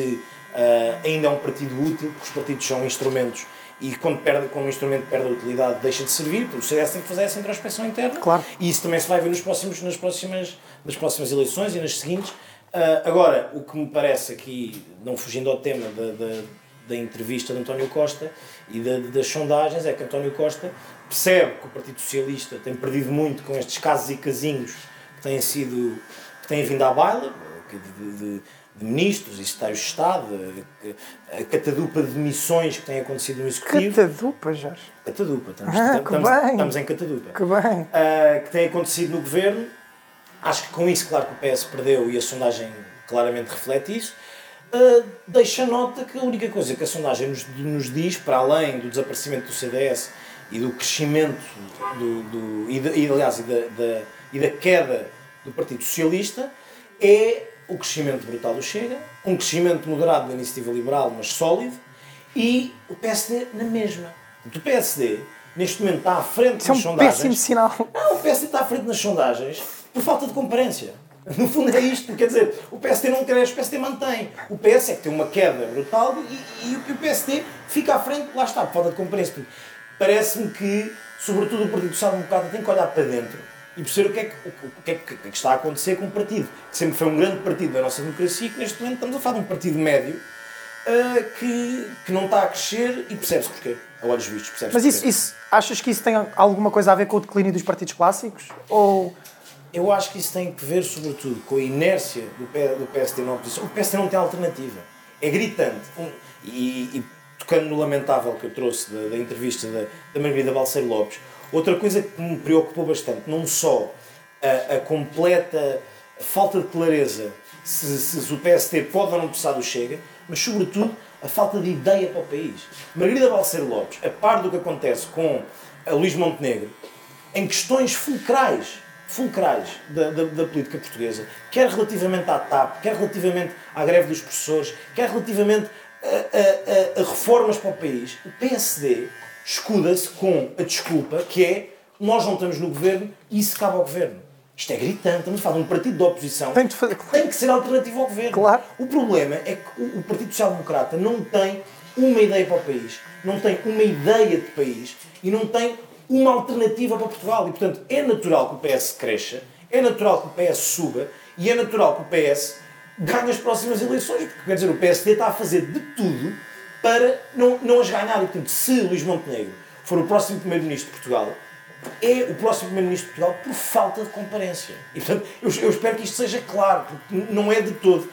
uh, ainda é um partido útil, porque os partidos são instrumentos e quando, perde, quando um instrumento perde a utilidade deixa de servir. O CDS tem que fazer essa introspeção interna Claro. e isso também se vai ver nos próximos, nas, próximas, nas próximas eleições e nas seguintes. Uh, agora, o que me parece aqui, não fugindo ao tema da, da, da entrevista de António Costa e da- das sondagens, é que António Costa percebe que o Partido Socialista tem perdido muito com estes casos e casinhos que têm sido que têm vindo à baila, de, de- de ministros e secretários de Estado, a, a catadupa de demissões que têm acontecido no Executivo. Catadupa, Jorge. Catadupa, estamos, Ah, estamos, estamos em catadupa. Que bem. Uh, que tem acontecido no governo. Acho que com isso, claro que o PS perdeu e a sondagem claramente reflete isso. Uh, deixa nota que a única coisa que a sondagem nos, nos diz, para além do desaparecimento do CDS e do crescimento do, do- e, de- e, aliás, e da, da- e da queda do Partido Socialista, é o crescimento brutal do Chega, um crescimento moderado da iniciativa liberal, mas sólido, e o PSD na mesma. O PSD, neste momento, está à frente Isso é nas um sondagens. péssimo sinal. Não, o PSD está à frente nas sondagens por falta de concorrência. No fundo é isto, quer dizer, o PSD não cresce, o PSD mantém. O PS é que tem uma queda brutal e, e o PSD fica à frente, lá está, por falta de. Portanto, Parece-me que, sobretudo, o Partido Social Democrata tem que olhar para dentro e perceber o que, é que, o, que é que, é que está a acontecer com o partido, que sempre foi um grande partido da nossa democracia e que neste momento estamos a falar de um partido médio ah, que, que não está a crescer e percebe-se porquê. A olhos vistos, Mas isso, isso, achas que isso tem alguma coisa a ver com o declínio dos partidos clássicos? Ou Eu acho que isso tem que ver, sobretudo, com a inércia do, do PSD na oposição. O PSD não tem alternativa. É gritante. Um- e, e tocando no lamentável que eu trouxe da, da entrevista da, da Margarida Balseiro Lopes, outra coisa que me preocupou bastante, não só a, a completa falta de clareza se, se o PSD pode ou não precisar do Chega, mas, sobretudo, a falta de ideia para o país. Margarida Balseiro Lopes, a par do que acontece com a Luís Montenegro, em questões fulcrais, fulcrais da, da, da política portuguesa, quer relativamente à TAP, quer relativamente à greve dos professores, quer relativamente a, a- a- reformas para o país, o PSD escuda-se com a desculpa que é nós não estamos no governo e isso cabe ao governo. Isto é gritante, estamos a falar de um partido de oposição Tem de fazer- que tem que ser alternativo ao governo. Claro. O problema é que o o Partido Social Democrata não tem uma ideia para o país, não tem uma ideia de país e não tem uma alternativa para Portugal. E, portanto, é natural que o PS cresça, é natural que o PS suba e é natural que o PS ganhe as próximas eleições, porque quer dizer, o PSD está a fazer de tudo para não, não as ganhar. E, portanto, se Luís Montenegro for o próximo Primeiro-Ministro de Portugal, é o próximo Primeiro-Ministro de Portugal por falta de comparência. E, portanto, eu, eu espero que isto seja claro, porque não é de todo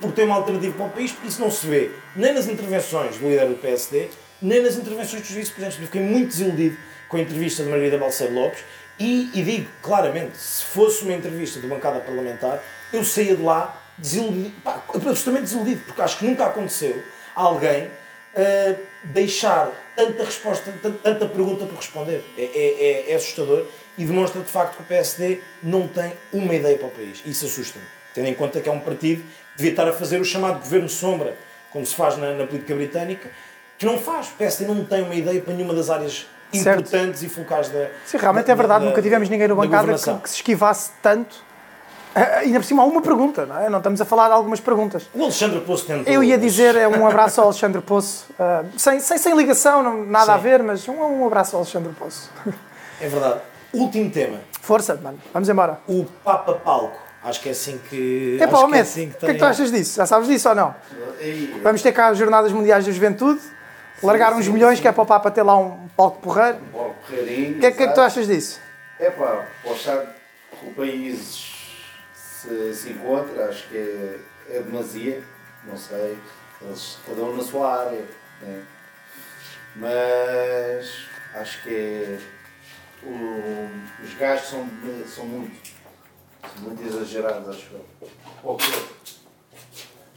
por ter uma alternativa para o país, porque isso não se vê nem nas intervenções do líder do PSD, nem nas intervenções dos vice-presidentes. Eu fiquei muito desiludido com a entrevista de Margarida Balseiro Lopes e, e digo claramente, se fosse uma entrevista de bancada parlamentar, eu saía de lá desiludido, pá, absolutamente desiludido, porque acho que nunca aconteceu alguém uh, deixar tanta resposta, tan- tanta pergunta por responder. É, é- é- é assustador e demonstra de facto que o PSD não tem uma ideia para o país. Isso assusta-me. Tendo em conta que é um partido que devia estar a fazer o chamado governo sombra, como se faz na, na política britânica, que não faz. O PSD não tem uma ideia para nenhuma das áreas Certo. importantes e fulcrais da. Sim, realmente da- é verdade, da- nunca tivemos ninguém no da bancada que, que se esquivasse tanto. Ah, Ainda por cima há uma pergunta, não é? Não estamos a falar de algumas perguntas. O Alexandre Poço tentou. Eu ia dizer é um abraço ao Alexandre Poço, ah, sem, sem, sem ligação, não- nada a Sim. ver, mas um, um abraço ao Alexandre Poço. É verdade. Último tema. Força, mano, vamos embora. O Papa Palco. Acho que é assim que. É que é assim o que é que tu achas disso? Já sabes disso ou não? Vamos ter cá as Jornadas Mundiais da Juventude. Largar uns milhões que é para o Papa ter lá um palco porreiro. Bora, porreirinho. O que, é- que é que tu achas disso? É pá, para o estado que o país se, se encontra, acho que é, é demasia, não sei, eles, cada um na sua área, né? mas acho que é, o- os gastos são, são muito, são muito exagerados, acho eu. Ok.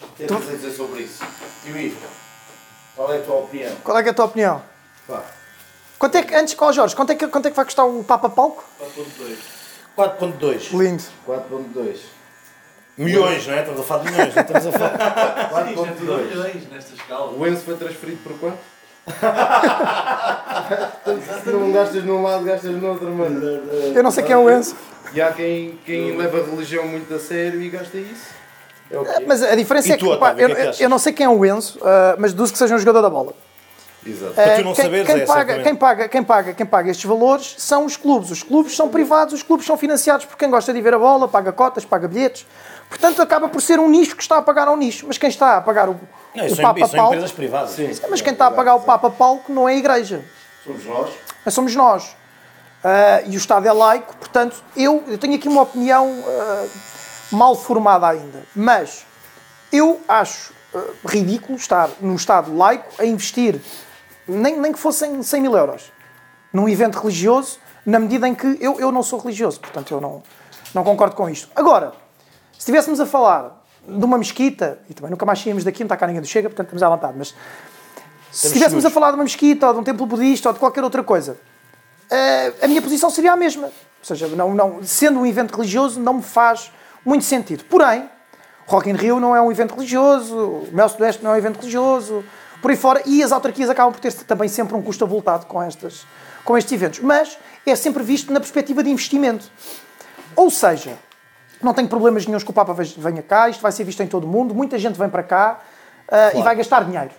O que é que tens a dizer sobre isso? E o Ivo, qual é a tua opinião? Qual é, que é a tua opinião? Pá, Quanto é que, antes com o Jorge, quanto é, que, quanto é que vai custar o Papa Palco? 4.2 Lindo. 4.2. milhões, não é? Estamos a falar de milhões, não estamos a falar. 4.2. milhões nesta escala. O Enzo foi transferido por quanto? Se não gastas num lado, gastas no outro, mano. Eu não sei quem é o Enzo. E há quem, quem leva a religião muito a sério e gasta isso. É quê? Mas a diferença E é tu, que, pá, Otávio, o eu, que é que eu não sei quem é o Enzo, ah, mas deduzo que seja um jogador da bola. Exato. Para tu não quem, saberes, quem é, paga, quem, paga, quem, paga, quem paga estes valores são os clubes. Os clubes são privados, os clubes são financiados por quem gosta de ver a bola, paga cotas, paga bilhetes. Portanto, acaba por ser um nicho que está a pagar ao nicho. Mas quem está a pagar o, Não, o Papa isso são Palco. empresas privadas. Mas quem está a pagar o Papa Palco não é a igreja. Somos nós. Mas somos nós. Ah, e o Estado é laico, portanto, eu, eu tenho aqui uma opinião ah, mal formada ainda. Mas eu acho ah, ridículo estar num Estado laico a investir, nem, nem que fossem 100 mil euros, num evento religioso, na medida em que eu, eu não sou religioso, portanto eu não, não concordo com isto. Agora, se estivéssemos a falar de uma mesquita, e também nunca mais saímos daqui, não está cá ninguém do Chega, portanto estamos à vontade, mas se estivéssemos a falar de uma mesquita ou de um templo budista ou de qualquer outra coisa, eh, a minha posição seria a mesma. Ou seja, não, não, sendo um evento religioso, não me faz muito sentido. Porém, Rock in Rio não é um evento religioso, o Mel Sudoeste não é um evento religioso, por aí fora, e as autarquias acabam por ter também sempre um custo avultado com, estas, com estes eventos. Mas é sempre visto na perspectiva de investimento. Ou seja, não tenho problemas nenhums que o Papa venha cá, isto vai ser visto em todo o mundo, muita gente vem para cá ah, e vai gastar dinheiro.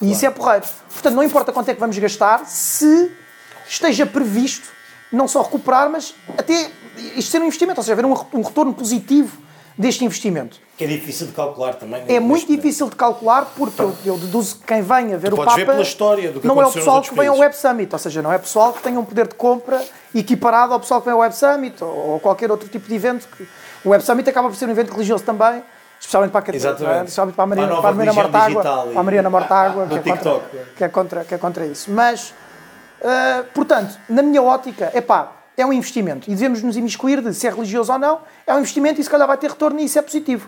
E isso é porreiro. Portanto, não importa quanto é que vamos gastar, se esteja previsto não só recuperar, mas até isto ser um investimento, ou seja, haver um re- um retorno positivo deste investimento. Que é difícil de calcular também. É neste muito momento. difícil de calcular porque eu, eu deduzo que quem venha ver o podes Papa ver pela história do que não é o pessoal que vem ao. Web Summit, ou seja, não é pessoal que tenha um poder de compra equiparado ao pessoal que vem ao Web Summit ou, ou qualquer outro tipo de evento. O Web Summit acaba por ser um evento religioso também, especialmente para a Catarina, é? especialmente para a Mariana, Para a a Mariana Mortágua, para a Mariana Mortágua, do que é, contra, TikTok. que, é contra, que é contra isso. Mas, ah, portanto, na minha ótica, é pá, é um investimento e devemos nos imiscuir de se é religioso ou não, é um investimento e se calhar vai ter retorno e isso é positivo.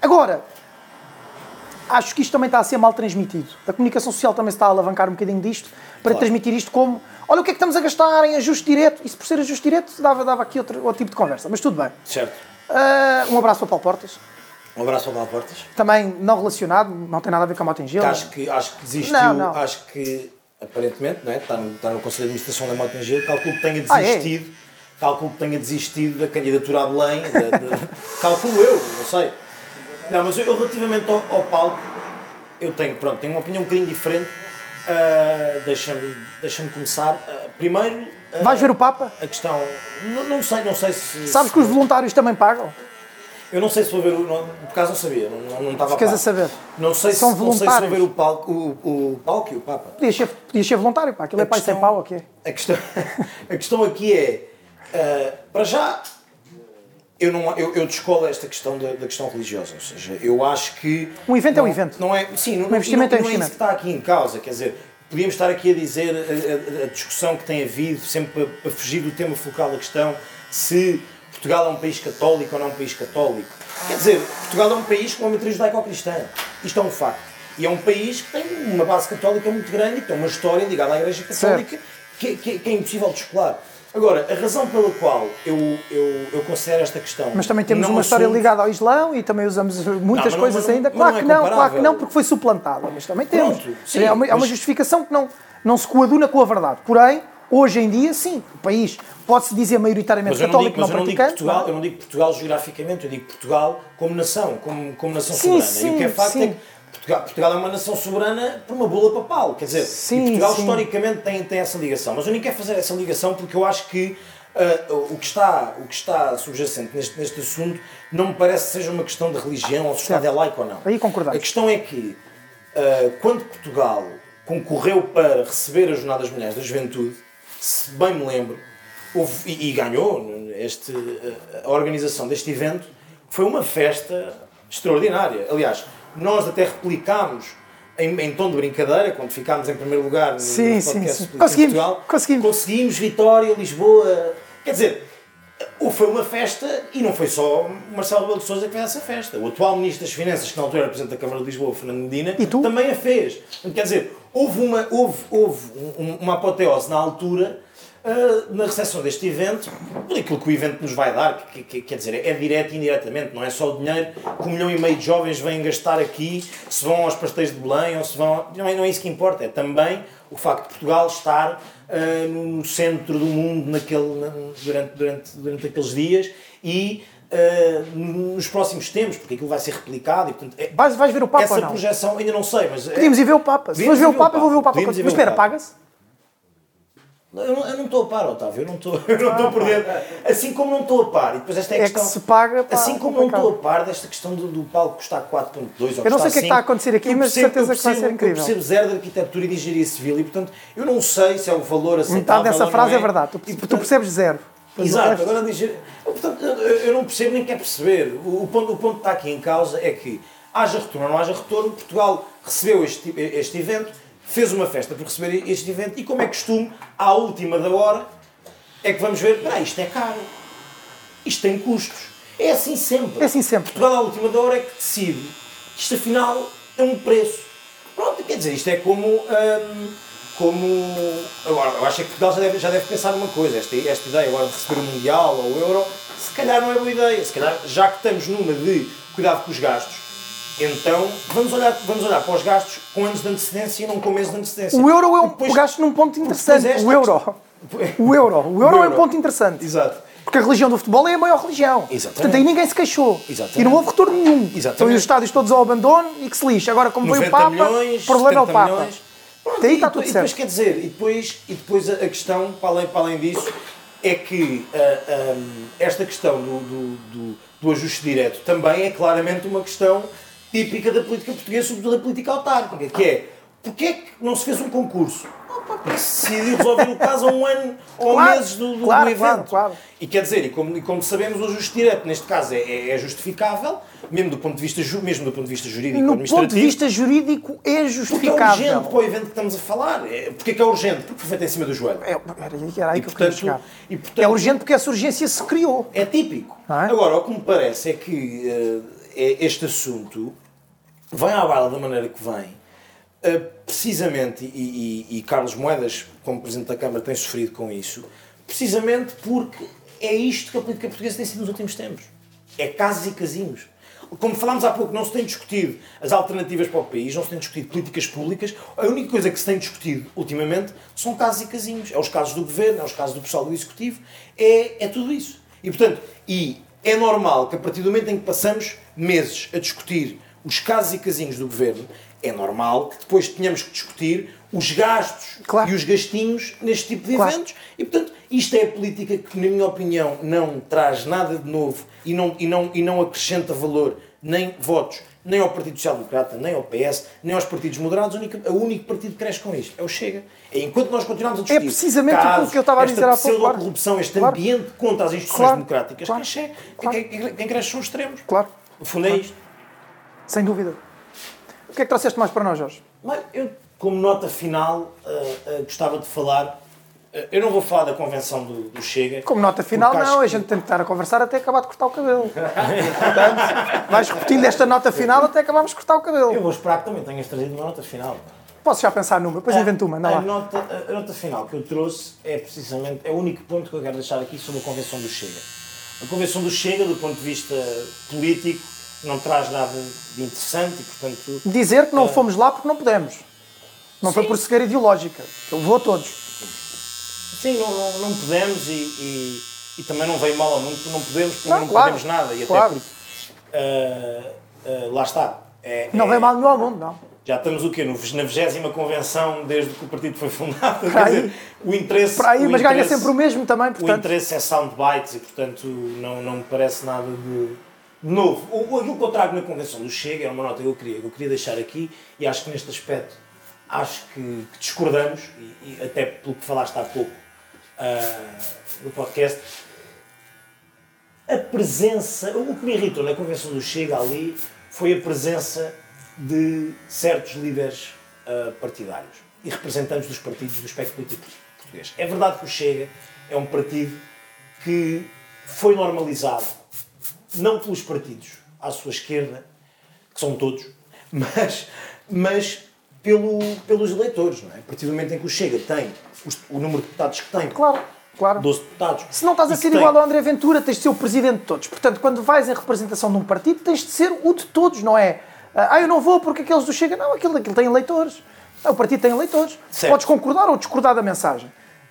Agora, acho que isto também está a ser mal transmitido. A comunicação social também se está a alavancar um bocadinho disto para transmitir isto como olha o que é que estamos a gastar em ajuste direto. Isso por ser ajuste direto dava, dava aqui outro, outro tipo de conversa, mas tudo bem. Certo. Ah, um abraço para Paulo Portas. Um abraço para o Paulo Portas. Também não relacionado, não tem nada a ver com a moto em gelo. Acho que, acho que desistiu, Não, não. acho que aparentemente, não é? está, no, está no Conselho de Administração da Moto Gelo, calculo que tenha Ah, é? desistido, calculo que tenha desistido da candidatura a Belém, da- da- calculo eu, não sei. Não, mas eu relativamente ao, ao palco, eu tenho, pronto, tenho uma opinião um bocadinho diferente. Ah, deixa-me, deixa-me começar. Ah, primeiro, ah, Vais ver o Papa? a questão, não, não sei, não sei se... Sabes que os voluntários também pagam? Eu não sei se vou ver o. Não, por acaso não sabia, não, não, não estava Ficas par. a saber. Não sei, São se, não sei se vou ver o palco, o, o palco e o Papa. Podias ser, podias ser voluntário, pá. Aquilo é A pai sem questão- pau, aqui. A questão, a questão aqui é, ah, para já, eu, não, eu, eu descolo esta questão da, da questão religiosa, ou seja, eu acho que... Um evento é um não- evento. Não é, sim, não, Um investimento não, é não é isso que está aqui em causa, quer dizer, podíamos estar aqui a dizer a, a- a discussão que tem havido, sempre para, para fugir do tema focal da questão, se Portugal é um país católico ou não é um país católico. Quer dizer, Portugal é um país com uma matriz judaico-cristã. Isto é um facto. E é um país que tem uma base católica muito grande e que tem uma história ligada à Igreja Católica que, que- que é impossível de descolar. Agora, a razão pela qual eu, eu, eu considero esta questão. Mas também temos uma história ligada ao Islão e também usamos muitas não- coisas não- ainda. mas Claro é que não, claro que não, porque foi suplantada. Mas também temos. Pronto, sim, é, uma, é uma justificação que não, não se coaduna com a verdade. Porém, hoje em dia, sim, o país pode-se dizer maioritariamente Mas eu não católico, digo, mas não, eu não digo praticante. Portugal, não é? eu não digo Portugal geograficamente, eu digo Portugal como nação, como, como nação Sim, soberana. e o que é sim, facto sim. é que Portugal, Portugal é uma nação soberana por uma bula papal. Quer dizer, Sim, e Portugal sim. historicamente tem, tem essa ligação. Mas eu nem quero fazer essa ligação porque eu acho que ah, o, que está, o que está subjacente neste, neste assunto não me parece que seja uma questão de religião ou se o Estado é laico ou não. Aí concordamos. A questão é que ah, quando Portugal concorreu para receber as Jornadas Mundiais da Juventude, se bem me lembro, houve- e, e ganhou este, eh, a organização deste evento, foi uma festa extraordinária. Aliás, nós até replicámos em, em tom de brincadeira, quando ficámos em primeiro lugar no, Sim, sim, podcast sim. Em Conseguimos, Portugal. conseguimos. Conseguimos, Vitória, Lisboa. Quer dizer, ou foi uma festa e não foi só Marcelo Rebelo de Sousa que fez essa festa. O atual Ministro das Finanças, que na altura era Presidente da Câmara de Lisboa, Fernando Medina, também a fez. Quer dizer, houve uma, houve, houve um- uma apoteose na altura ah, na recepção deste evento, por aquilo que o evento nos vai dar, que, que- quer dizer, é direto e indiretamente, não é só o dinheiro que um milhão e meio de jovens vêm gastar aqui, se vão aos pastéis de Belém ou se vão. Não é, não é isso que importa, é também o facto de Portugal estar ah, no centro do mundo naquele, na- durante, durante, durante aqueles dias e. ah, nos próximos tempos, porque aquilo vai ser replicado e portanto é- Vais, vais ver o Papa essa não? projeção ainda não sei, mas é- Podíamos ir ver o Papa. Se fores ver o Papa, eu vou ver o Papa Mas espera, paga-se? Eu não, eu não estou a par, Otávio, eu não estou, eu não estou por dentro. Assim como não estou a par, e depois esta é a É que questão. se paga, pá, assim como não complicado. estou a par desta questão do, do palco custar 4.2 ou Eu não sei o que é que está a acontecer aqui, mas de certeza que vai ser incrível. Eu percebo zero de arquitetura e de engenharia civil e, portanto, eu não sei se é o valor aceitável Metade dessa frase não é verdade. Tu, E, tu portanto, percebes zero. Mas Exato, agora eu, Portanto, eu, não percebo nem quero perceber. O, o ponto, o ponto que está aqui em causa é que, haja retorno ou não haja retorno, Portugal recebeu este, este evento, fez uma festa por receber este evento e, como é costume, à última da hora, é que vamos ver: espera, isto é caro, isto tem custos. É assim sempre. É assim sempre. Portugal, à última da hora, é que decide que isto, afinal, é um preço. Pronto, quer dizer, isto é como. hum, como. Agora, eu acho que Portugal já deve, já deve pensar numa coisa. Esta, esta ideia agora de receber o Mundial ou o Euro, se calhar não é boa ideia. Se calhar, já que estamos numa de cuidado com os gastos, então vamos olhar, vamos olhar para os gastos com anos de antecedência e não com meses de antecedência. O euro é um Depois- gasto num ponto interessante. depois esta O euro. O euro. O euro é um euro. ponto interessante. Exato. Porque a religião do futebol é a maior religião. Exatamente. Portanto, aí ninguém se queixou. Exatamente. E não houve retorno nenhum. Exatamente. Estão aí os estádios todos ao abandono e que se lixe. Agora, como veio o 90 Papa, milhões, o problema é o 70 Papa. milhões. Pronto, e está depois- tudo e depois certo. quer dizer, e depois, e depois a, a questão, para além, para além disso, é que ah, ah, esta questão do, do, do, do ajuste direto também é claramente uma questão típica da política portuguesa, sobretudo da política autárquica, que é porque é que não se fez um concurso? Decidiu resolver o caso a um ano ou Claro, meses do, do, claro, do evento. claro, claro. E quer dizer, e como, e como sabemos, o ajuste direto neste caso é, é, é justificável, mesmo do ponto de vista, mesmo do ponto de vista jurídico No ponto de vista jurídico, é Porque é justificável. urgente para o evento que estamos a falar. É, porque é que é urgente? Porque foi feito em cima do joelho. É, era aí, E que eu queria portanto, chegar. e, portanto, É urgente porque essa urgência se criou. é típico. É? Agora, o que me parece é que é- este assunto vem à bala da maneira que vem, eh, precisamente, e, e- e Carlos Moedas, como Presidente da Câmara, tem sofrido com isso, precisamente porque é isto que a política portuguesa tem sido nos últimos tempos. É casos e casinhos. Como falámos há pouco, não se tem discutido as alternativas para o país, não se tem discutido políticas públicas. A única coisa que se tem discutido ultimamente são casos e casinhos. É os casos do governo, é os casos do pessoal do executivo, é, é tudo isso. E portanto, e é normal que a partir do momento em que passamos meses a discutir os casos e casinhos do governo, é normal que depois tenhamos que discutir os gastos Claro. e os gastinhos neste tipo de Claro. eventos. E portanto, isto é a política que, na minha opinião, não traz nada de novo e não, e não, e não acrescenta valor nem votos, nem ao Partido Social Democrata, nem ao PS, nem aos partidos moderados. O único, o único partido que cresce com isto é o Chega. É enquanto nós continuarmos a discutir precisamente casos, aquilo que eu estava a dizer há pouco, claro. pseudo-corrupção, este Claro. ambiente contra as instituições Claro. democráticas, Claro. quem, chega, quem- quem cresce são os extremos. Claro. No fundo é isto. Sem dúvida. O que é que trouxeste mais para nós, Jorge? Mas eu, como nota final, ah, ah, gostava de falar. ah, eu não vou falar da convenção do, do Chega. Como nota final, não, a que- gente tem que estar a conversar até acabar de cortar o cabelo. Portanto, vais repetindo esta nota final até acabarmos de cortar o Eu cabelo. vou esperar que também tenhas trazido uma nota final. Posso já pensar numa, depois invento uma, anda a, lá. nota, a nota final que eu trouxe é precisamente é o único ponto que eu quero deixar aqui sobre a Convenção do Chega. A Convenção do Chega, do ponto de vista político, não traz nada de interessante e, portanto, Dizer que não Ah. fomos lá porque não podemos. Não foi por cegueira ideológica. Eu vou a todos. sim, não, não, não podemos e, e, e também não veio mal ao mundo porque não podemos, porque Não, não, claro, podemos nada. E claro. até porque, ah, ah, lá está. É- Não é- vem mal nenhum ao mundo, não. Já estamos o quê? No, na 20 convenção desde que o partido foi fundado. Para Quer aí. dizer, o interesse. Para aí, o mas ganha sempre o mesmo também, O portanto. interesse é soundbites e, portanto, não, não me parece nada de novo. O, aquilo que eu trago na convenção do Chega é uma nota que eu queria, que eu queria deixar aqui e acho que neste aspecto acho que, que discordamos, e, e até pelo que falaste há pouco ah, no podcast, a presença, o que me irritou na convenção do Chega ali foi a presença de certos líderes ah, partidários e representantes dos partidos do espectro político português. É verdade que o Chega é um partido que foi normalizado, não pelos partidos à sua esquerda, que são todos, mas, mas pelo, pelos eleitores. Não é? A partir do momento em que o Chega tem os- o número de deputados que tem, Claro, claro. 12 deputados. Se não estás a ser igual tem- ao André Ventura, tens de ser o presidente de todos. Portanto, quando vais em representação de um partido, tens de ser o de todos, não é? Ah, eu não vou porque aqueles do Chega. Não, aquilo, aquilo tem eleitores. Ah, O partido tem eleitores. Certo. Podes concordar ou discordar da mensagem.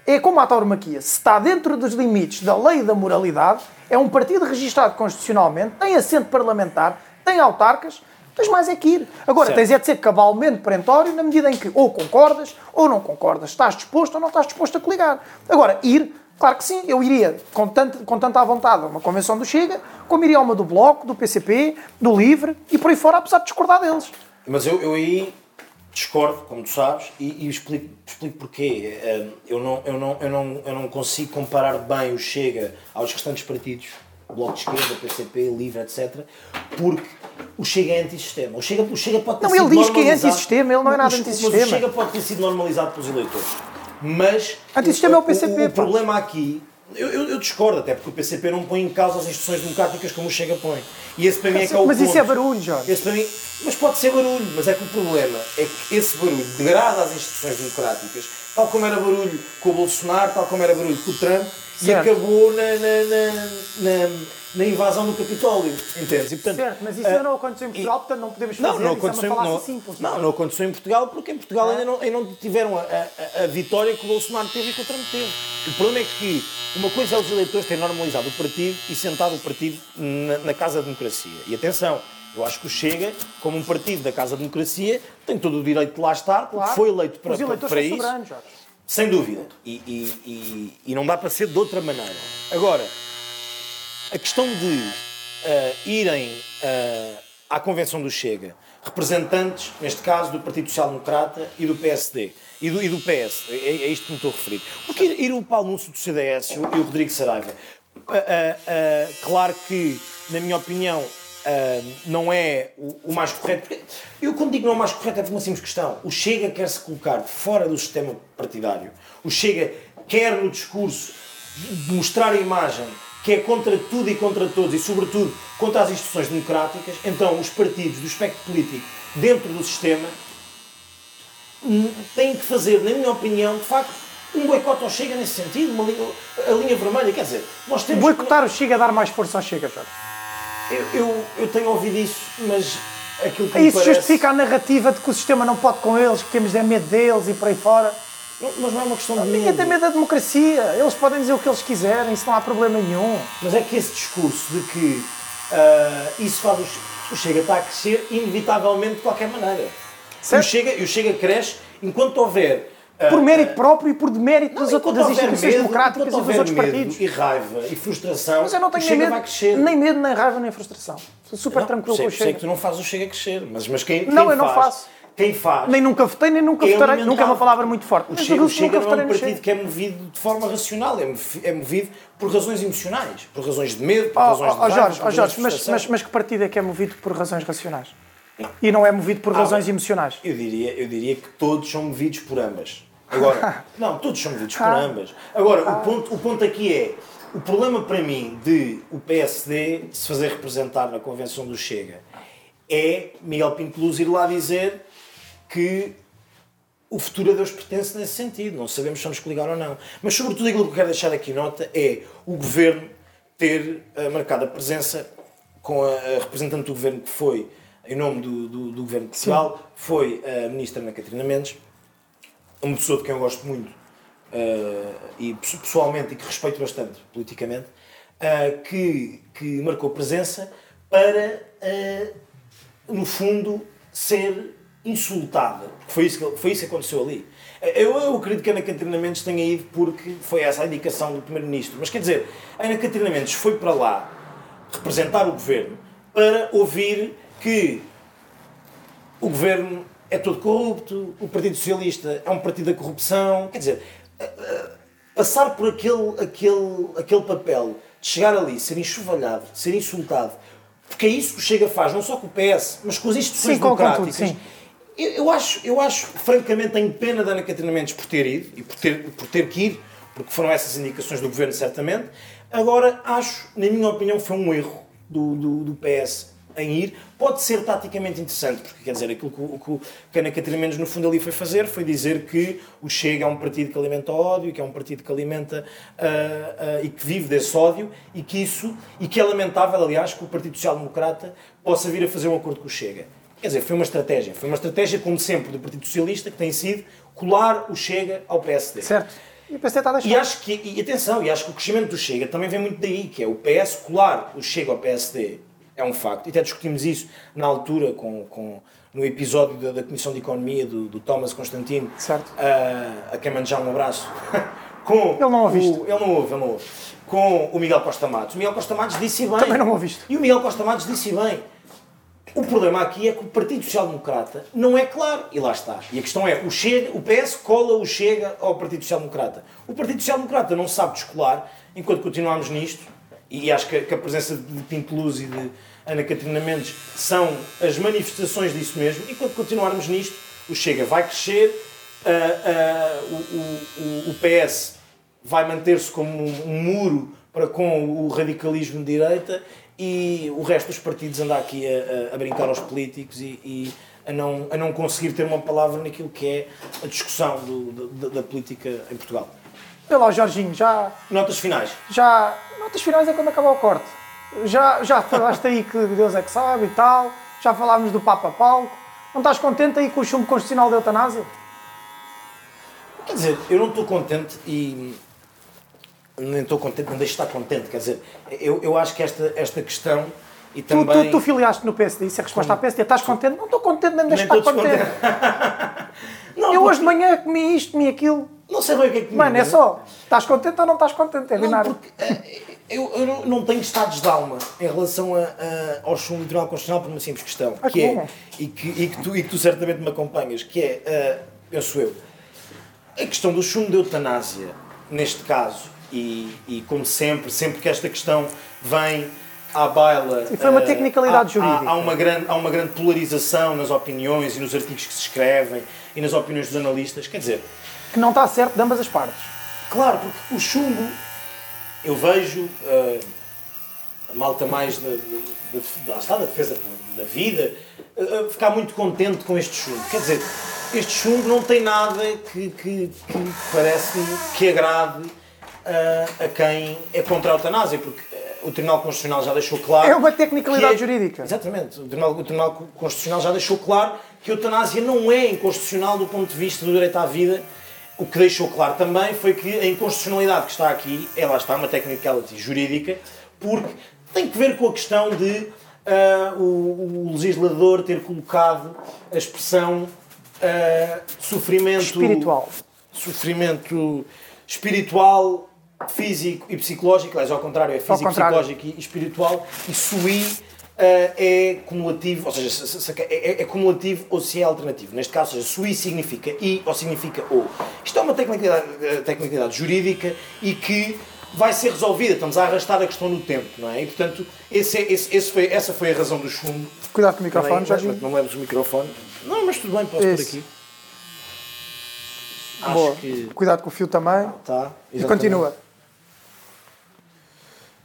É como a tauromaquia. Se está dentro dos limites da lei e da moralidade, é um partido registrado constitucionalmente, tem assento parlamentar, tem autarcas, tens mais é que ir. Agora, Certo. tens é de ser cabalmente perentório na medida em que ou concordas ou não concordas. Estás disposto ou não estás disposto a coligar. Agora, ir, claro que sim, eu iria com, tanto, com tanta vontade a uma convenção do Chega, como iria a uma do Bloco, do PCP, do Livre e por aí fora, apesar de discordar deles. Mas eu, eu aí discordo, como tu sabes, e, e explico, explico porquê. Eu não, eu, não, eu, não, eu não consigo comparar bem o Chega aos restantes partidos, Bloco de Esquerda, PCP, Livre, etc., porque o Chega é antissistema. O Chega, o Chega pode ter Não, sido ele diz que é antissistema, ele não é nada Mas o- antissistema. Mas o Chega pode ter sido normalizado pelos eleitores. Mas Antissistema é o PCP, o pá. problema aqui, eu, eu, eu discordo até, porque o PCP não põe em causa as instituições democráticas como o Chega põe. E esse para mim é que é o Mas ponto. isso é barulho, Jorge. Esse para mim, mas pode ser barulho, mas é que o problema é que esse barulho degrada as instituições democráticas, tal como era barulho com o Bolsonaro, tal como era barulho com o Trump, e Certo. acabou na, na, na, na, na invasão do Capitólio. Entendes? E, portanto, Certo, mas isso ah, ainda não aconteceu em Portugal, portanto não podemos fazer. não, não isso é uma não, simples. não, não aconteceu em Portugal porque em Portugal ainda, não, ainda não tiveram a, a- a vitória que o Bolsonaro teve e que o Trump teve. O problema é que uma coisa é os eleitores terem normalizado o partido e sentado o partido na, na Casa da Democracia. E atenção, eu acho que o Chega, como um partido da Casa da Democracia, tem todo o direito de lá estar, porque Claro. foi eleito para, Os para, eleitores para isso. Sem dúvida. E, e- e- e não dá para ser de outra maneira. Agora, a questão de ah, irem ah, à Convenção do Chega representantes, neste caso, do Partido Social Democrata e do PSD. E do, e do PS. É, é isto que me estou a referir. Porque ir, ir o Paulo Núncio do CDS e o, e o Rodrigo Saraiva, ah, claro que, na minha opinião, ah, não é o, o mais correto. Eu, quando digo não é o mais correto, é por uma simples questão. O Chega quer se colocar fora do sistema partidário. O Chega quer, no discurso, mostrar a imagem que é contra tudo e contra todos e, sobretudo, contra as instituições democráticas. Então, os partidos do espectro político dentro do sistema têm que fazer, na minha opinião, de facto, um boicote ao Chega nesse sentido, uma linha, a linha vermelha. Quer dizer, nós temos. Boicotar o Chega dar mais força ao Chega, Jorge. Eu, eu, eu tenho ouvido isso, mas aquilo que Isso parece... justifica a narrativa de que o sistema não pode com eles, que temos é medo deles e por aí fora. Não, Mas não é uma questão de Ninguém tem medo da democracia. Eles podem dizer o que eles quiserem, isso não há problema nenhum. Mas é que esse discurso de que ah, isso faz o, o Chega está a crescer inevitavelmente de qualquer maneira. E o. Chega, e o Chega cresce enquanto houver. Ah, Por mérito próprio e por demérito das, enquanto das houver instituições medo, democráticas e dos outros partidos. E raiva e frustração, Mas eu não tenho nem medo, nem medo, nem raiva, nem frustração. Sou super Não, tranquilo sei, com o sei Chega. que tu não fazes o Chega crescer, mas, mas quem, Não, quem eu não faz, faço. Quem faz Nem nunca votei, nem nunca é votarei. alimentado. Nunca é uma palavra muito forte. O Mas Chega, eu o Chega não é um partido que é movido de forma racional, é é movido por razões emocionais, por razões de medo, por Ó razões de ó, raiva, Jorge, razões Jorge de mas, mas, mas que partido é que é movido por razões racionais? E não é movido por Ah, razões bem. emocionais? Eu diria, eu diria que todos são movidos por ambas. Agora, não, todos são por Ah. ambas. Agora, o, ponto, o ponto aqui é, o problema para mim de o PSD se fazer representar na convenção do Chega é Miguel Pinto Luz ir lá dizer que o futuro a Deus pertence nesse sentido. Não sabemos se vamos coligar ou não. Mas, sobretudo, aquilo que eu quero deixar aqui nota é o governo ter eh, marcado a presença com a, a representante do governo que foi, em nome do, do, do governo social, foi a ministra Ana Catarina Mendes, uma pessoa de quem eu gosto muito eh, e pesso- pessoalmente e que respeito bastante politicamente, eh, que, que marcou presença para, eh, no fundo, ser insultada. Porque foi isso que, foi isso que aconteceu ali. Eu, eu acredito que Ana Catarina Mendes tenha ido porque foi essa a indicação do Primeiro-Ministro. Mas quer dizer, Ana Catarina Mendes foi para lá representar o governo para ouvir que o governo é todo corrupto, o Partido Socialista é um partido da corrupção. Quer dizer, eh, eh, passar por aquele, aquele, aquele papel de chegar ali, ser enxovalhado, ser insultado, porque é isso que o Chega faz, não só com o PS, mas com as instituições Sim, democráticas. sim. Eu, eu acho, eu acho, francamente, tenho pena da Ana Catarina Mendes por ter ido e por ter, por ter que ir, porque foram essas indicações do governo, certamente. Agora, acho, na minha opinião, foi um erro do, do, do PS em ir. Pode ser taticamente interessante, porque quer dizer, aquilo que, o- que, o- que a Ana Catarina Mendes, no fundo, ali foi fazer foi dizer que o Chega é um partido que alimenta ódio, que é um partido que alimenta ah, ah, e que vive desse ódio e que isso, e que é lamentável, aliás, que o Partido Social Democrata possa vir a fazer um acordo com o Chega. Quer dizer, foi uma estratégia. Foi uma estratégia, como sempre, do Partido Socialista, que tem sido colar o Chega ao PSD. Certo. E o PSD está a deixar. E acho que, e atenção, e acho que o crescimento do Chega também vem muito daí, que é o PS colar o Chega ao PSD, é um facto. E até discutimos isso na altura, com, com, no episódio da, da Comissão de Economia do, do Thomas Constantino, Certo. a, a quem mando já um abraço. com Ele não ouviste. o- Ele não ouve, ele não ouve. Com o Miguel Costa Matos. O Miguel Costa Matos disse bem. Também não ouviste. E o Miguel Costa Matos disse bem. O problema aqui é que o Partido Social Democrata não é claro. E lá está. E a questão é, o, Chega, o PS cola o Chega ao Partido Social Democrata. O Partido Social Democrata não sabe descolar, enquanto continuarmos nisto, e acho que, que a presença de Pinto Luz e de Ana Catarina Mendes são as manifestações disso mesmo, enquanto continuarmos nisto, o Chega vai crescer, ah, ah, o, o- o- PS vai manter-se como um, muro para com o radicalismo de direita e o resto dos partidos anda aqui a, a- a brincar aos políticos e, e a, não, a não conseguir ter uma palavra naquilo que é a discussão do- da, da política em Portugal. Olha lá, Jorginho, já, Notas finais. já. Notas finais é quando acabar o corte. Já, já falaste aí que Deus é que sabe e tal. Já falámos do Papa Palco. Não estás contente aí com o chumbo constitucional da eutanásia? Quer dizer, eu não estou contente e nem estou contente, nem deixo de estar contente. Quer dizer, eu, eu acho que esta, esta questão e Tu, também... tu, tu filiaste no PSD, isso é a resposta à PSD. Estás contente? Não estou contente, nem deixo Nem estar contente. Não, Eu hoje de porque- manhã comi isto, comi aquilo. Não sei bem o que é que... Mano, é só. Estás contente ou não estás contente? É Não, porque eh, eu, eu não- tenho estados de alma em relação a, a- ao chumbo do Tribunal Constitucional por uma simples questão, Ah, que é, bom. e que, e, que tu, e que tu certamente me acompanhas, que é, eh, penso eu, a questão do chumbo de eutanásia, neste caso, e, e como sempre, sempre que esta questão vem à baila... Sim, foi uma eh, tecnicalidade há- há- jurídica. Há, uma grande, há uma grande polarização nas opiniões e nos artigos que se escrevem e nas opiniões dos analistas, quer dizer, Que não está certo de ambas as partes. Claro, porque o chumbo, eu vejo eh, a malta mais da, da, defesa da vida eh, ficar muito contente com este chumbo. Quer dizer, este chumbo não tem nada que, que, que parece que agrade eh, a quem é contra a eutanásia, porque o Tribunal Constitucional já deixou claro. É uma tecnicalidade é- jurídica. Exatamente. O Tribunal, o Tribunal Constitucional já deixou claro que a eutanásia não é inconstitucional do ponto de vista do direito à vida. O que deixou claro também foi que a inconstitucionalidade que está aqui, ela está uma technicality jurídica, porque tem que ver com a questão de ah, o, o legislador ter colocado a expressão ah, sofrimento Espiritual. sofrimento espiritual, físico e psicológico, aliás, ao contrário, é físico, contrário. psicológico e espiritual, e sui eh, é cumulativo, ou seja, se- se- se- é, é- é cumulativo ou se é alternativo. Neste caso, ou seja, sui significa i ou significa ou. Isto é uma tecnicalidade, eh, tecnicalidade jurídica e que vai ser resolvida, estamos a arrastar a questão no tempo, não é? E, portanto, esse é- esse- esse foi- essa foi a razão do chumbo. Cuidado com o microfone, Também, Jorginho. Não leves o microfone. Não, mas tudo bem, posso por Isso. aqui. Acho Boa. que Cuidado com o fio também. tá. E exatamente. continua.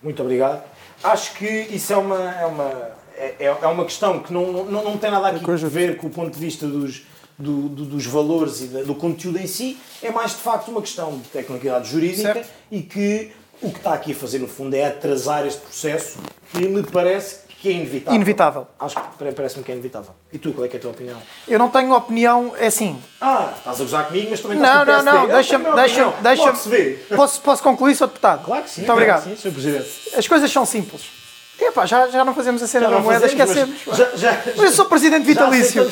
Muito obrigado. Acho que isso é uma, é uma, é, é uma questão que não, não, não tem nada aqui a ver com o ponto de vista dos, do- do- dos valores e do conteúdo em si. É mais de facto uma questão de tecnicalidade jurídica Certo. e que o que está aqui a fazer no fundo é atrasar este processo que me parece que é inevitável. Inevitável. Acho que pare- parece-me que é inevitável. E tu, qual é é a tua opinião? Eu não tenho opinião, é assim. Ah, estás a gozar comigo, mas também Não, não, não, Eu deixa-me, tenho a minha deixa-me, opinião. deixa-me. Logo se vê. Posso, posso concluir, Sr. Deputado? Claro que sim. Muito obrigado. Sim, Sr. Presidente. As coisas são simples. Epá, já, já não fazemos a cena da não moeda, esquecemos. mas Já, já, Mas eu sou presidente vitalício.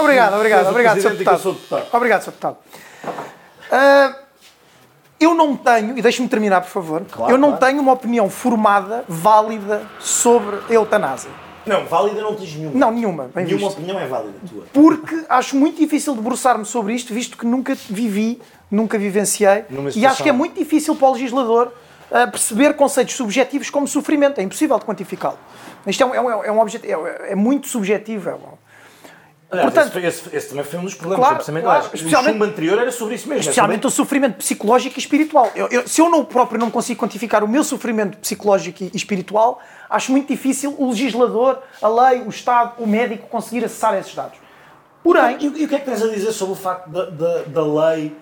Obrigado, obrigado, obrigado, Sr. Deputado. Obrigado, Sr. Deputado. Ah, eu não tenho, e deixe-me terminar, por favor, Claro, eu não claro. tenho uma opinião formada, válida, sobre a eutanásia. Não, válida não tens nenhuma. Não, nenhuma. Nenhuma visto. opinião é válida tua. Porque acho muito difícil debruçar-me sobre isto, visto que nunca vivi, nunca vivenciei. E acho que é muito difícil para o legislador ah, perceber conceitos subjetivos como sofrimento. É impossível de quantificá-lo. Isto é um, é um, é um é, é muito subjetivo. é um- Aliás, Portanto- esse, esse- esse também foi um dos problemas. Claro, precisamente, claro, aliás, especialmente- o chumbo anterior era sobre isso mesmo. era Especialmente sobre- o sofrimento psicológico e espiritual. Eu- eu- se eu não próprio não consigo quantificar o meu sofrimento psicológico e espiritual, acho muito difícil o legislador, a lei, o Estado, o médico conseguir acessar esses dados. Porém, E, e o que é que tens a dizer sobre o facto da, da, da lei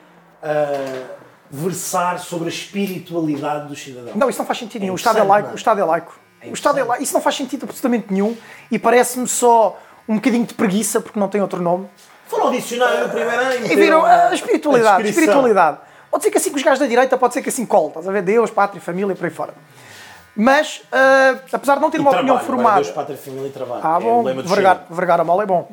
ah, versar sobre a espiritualidade dos cidadãos? Não, isso não faz sentido nenhum. O insano, Estado é laico. é? O Estado é laico. É o Estado é laico. Isso não faz sentido absolutamente nenhum e parece-me só um bocadinho de preguiça, porque não tem outro nome. Foram ao dicionário no primeiro ano. E viram a- a espiritualidade. a espiritualidade. Pode ser que assim os gajos da direita, pode ser que assim cole. Estás a ver? Deus, pátria, família por aí fora. Mas, ah, apesar de não ter E uma opinião trabalho, agora formada. Deus, pátria, família e trabalho. Ah, É bom, do vergar, vergar a mala é bom.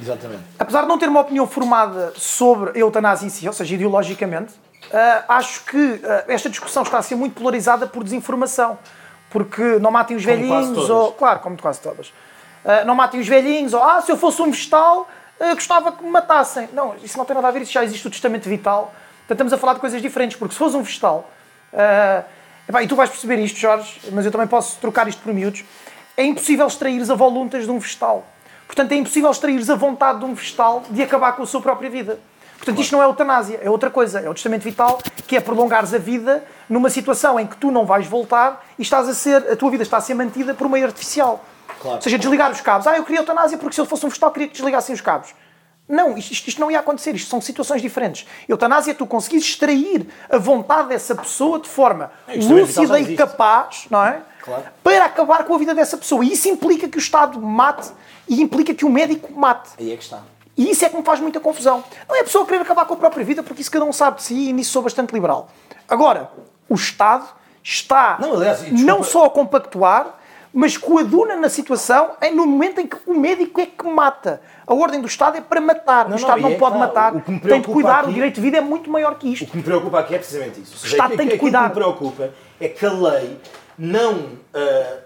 Exatamente. Apesar de não ter uma opinião formada sobre a eutanásia em si, ou seja, ideologicamente, ah, acho que ah, esta discussão está a ser muito polarizada por desinformação. Porque não matem os Como velhinhos, ou. Claro, como quase todas. Ah, não matem os velhinhos, ou ah, se eu fosse um vegetal, ah, gostava que me matassem. Não, isso não tem nada a ver, isso já existe o testamento vital. Portanto, estamos a falar de coisas diferentes, porque se fosse um vegetal, ah, epá, e tu vais perceber isto, Jorge, mas eu também posso trocar isto por miúdos, é impossível extraires a voluntas de um vegetal. Portanto, é impossível extraires a vontade de um vegetal de acabar com a sua própria vida. Portanto, isto não é eutanásia, é outra coisa. É o testamento vital, que é prolongares a vida numa situação em que tu não vais voltar e estás a ser, a tua vida está a ser mantida por meio artificial. Claro. Ou seja, desligar os cabos. Ah, eu queria eutanásia porque se eu fosse um vegetal queria que desligassem os cabos. Não, isto, isto- não ia acontecer. Isto são situações diferentes. Eutanásia é tu conseguires extrair a vontade dessa pessoa de forma É, isto já lúcida e capaz, não é? Claro. Para acabar com a vida dessa pessoa. E isso implica que o Estado mate e implica que o médico mate. Aí é que está. E isso é que me faz muita confusão. Não é a pessoa querer acabar com a própria vida, porque isso cada um sabe de si e nisso sou bastante liberal. Agora, o Estado está Não, aliás, desculpa- não só a compactuar, mas coaduna na situação em- no momento em que o médico é que mata. A ordem do Estado é para matar. Não, o não, Estado e não é pode claro, matar. o que me Tem de cuidar. aqui- O direito de vida é muito maior que O isto. que me preocupa aqui é precisamente isso. Seja, Estado aquilo- tem aquilo cuidar. que me preocupa é que a lei não. ah,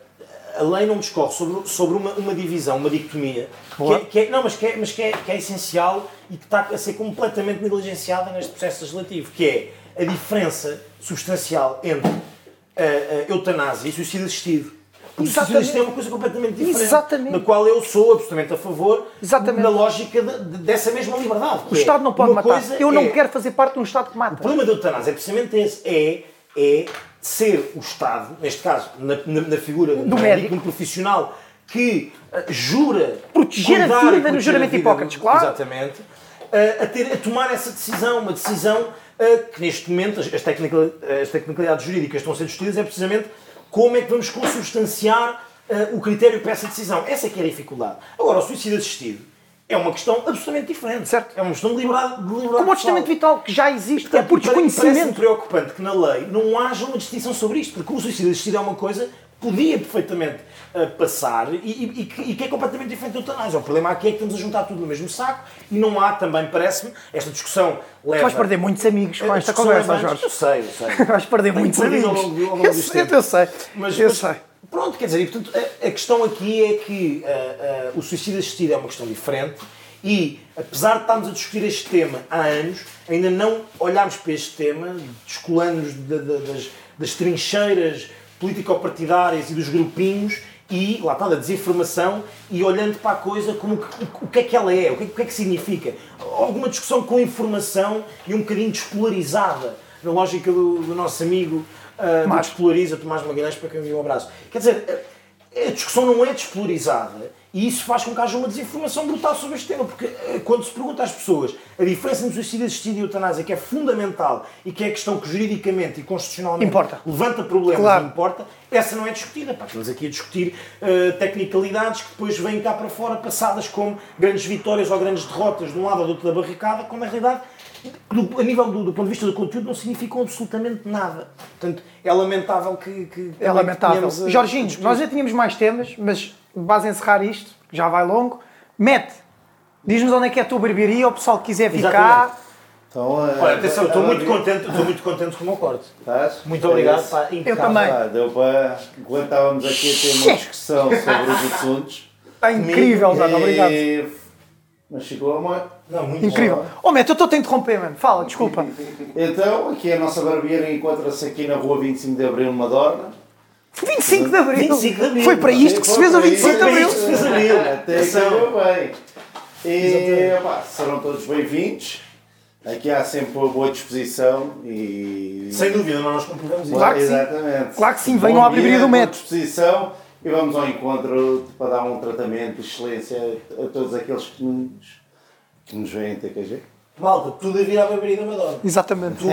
a lei não discorre sobre, sobre uma, uma divisão, uma dicotomia, que é, que é- não, mas, que é, mas que, é, que é essencial e que está a ser completamente negligenciada neste processo legislativo, que é a diferença substancial entre a, a eutanásia e suicídio assistido. O Exatamente. assistido é uma coisa completamente diferente, Exatamente. da qual eu sou absolutamente a favor, Exatamente. na lógica de- de- dessa mesma liberdade. O Estado não pode Uma matar. coisa Eu não é- quero fazer parte de um Estado que o mata. problema da eutanásia é precisamente esse, é, é ser o Estado, neste caso, na, na- na figura do, médico. um profissional que eh, jura Proteger a vida no juramento a Hipócrates, do- claro. Exatamente. eh, a, ter, a tomar essa decisão, uma decisão eh, que neste momento as, as, tecnical- as tecnicalidades jurídicas estão a ser discutidas é precisamente como é que vamos consubstanciar eh, o critério para essa decisão. Essa é que é a dificuldade. Agora, o suicídio assistido é uma questão absolutamente diferente. Certo. É uma questão de liberdade, de liberdade Como o testamento vital que já existe, é por Parece-me desconhecimento. preocupante que na lei não haja uma distinção sobre isto, porque o suicídio assistido é uma coisa podia perfeitamente ah, passar e, e- e que, e que é completamente diferente da eutanásia. O problema aqui é que estamos a juntar tudo no mesmo saco e não há também, parece-me, esta discussão leva... Tu vais perder muitos amigos com a esta conversa, Jorge. Eu sei, eu sei. Vais perder Tenho muitos amigos. ao longo- ao longo Eu sei, eu sei. Mas, eu mas, sei. Pronto, quer dizer, e, portanto, a, a questão aqui é que ah, ah, o suicídio assistido é uma questão diferente e, apesar de estarmos a discutir este tema há anos, ainda não olhámos para este tema, descolando-nos de- de- das, das trincheiras político-partidárias e dos grupinhos e, lá está, da desinformação e olhando para a coisa como que- o, que é que ela é, o que é, o que é que significa. Alguma discussão com informação e um bocadinho despolarizada, na lógica do, do nosso amigo uh, Tomás. Despolariza, Tomás Magalhães, para quem me um abraço. Quer dizer, a discussão não é despolarizada e isso faz com que haja uma desinformação brutal sobre este tema, porque eh, quando se pergunta às pessoas a diferença entre suicídio assistido e eutanásia, que é fundamental e que é questão que juridicamente e constitucionalmente Importa. levanta problemas Claro. e importa, essa não é discutida. Pá, estamos aqui a discutir eh, tecnicalidades que depois vêm cá para fora passadas como grandes vitórias ou grandes derrotas de um lado ou do outro da barricada, quando na realidade, do- a nível do, do ponto de vista do conteúdo, não significam absolutamente nada. Portanto, é lamentável que. que É lamentável. tenhamos, eh, Jorginho, nós já tínhamos mais temas, mas vais encerrar isto, que já vai longo. Mete, diz-nos onde é que é a tua barbearia, o pessoal que quiser ficar. Então, eh, Olha, atenção, estou muito contente, estou muito contente com o meu corte. Estás? Muito obrigado, É pá, impecável. também. Pá, deu para. Enquanto estávamos aqui a ter uma discussão sobre os assuntos. Está incrível, Zana, obrigado. Mas ficou a mãe. Não, muito Incrível. bom. Oh, Meto, eu estou a te interromper, mano. Fala, desculpa. Então, aqui a nossa barbearia encontra-se aqui na rua 25 de Abril, Madorna. 25 de Abril. 25 de Abril. Foi para isto que se fez o 25 de Foi para Abril. isto que se fez Abril. Até aqui Atenção. deu bem. E pá, serão todos bem-vindos. Aqui há sempre uma boa disposição e. Sem dúvida, nós comprovamos isso. Claro que sim. Exatamente. Claro que sim, venham à barbearia do Metro. disposição e vamos ao encontro para dar um tratamento de excelência a todos aqueles que nos, que nos veem em TKG. Malta, tudo a vir à barbearia da Madonna. Exatamente.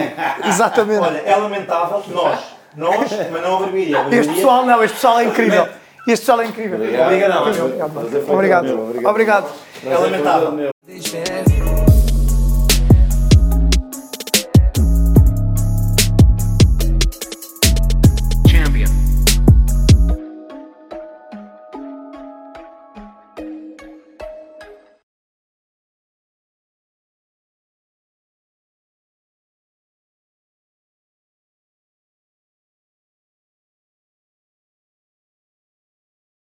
Exatamente. Olha, é lamentável, nós, nós, mas não a barbearia. A barbearia- Este pessoal, não, este pessoal é incrível. Este pessoal é incrível. Foi todo Obrigado. meu. Obrigado. É lamentável.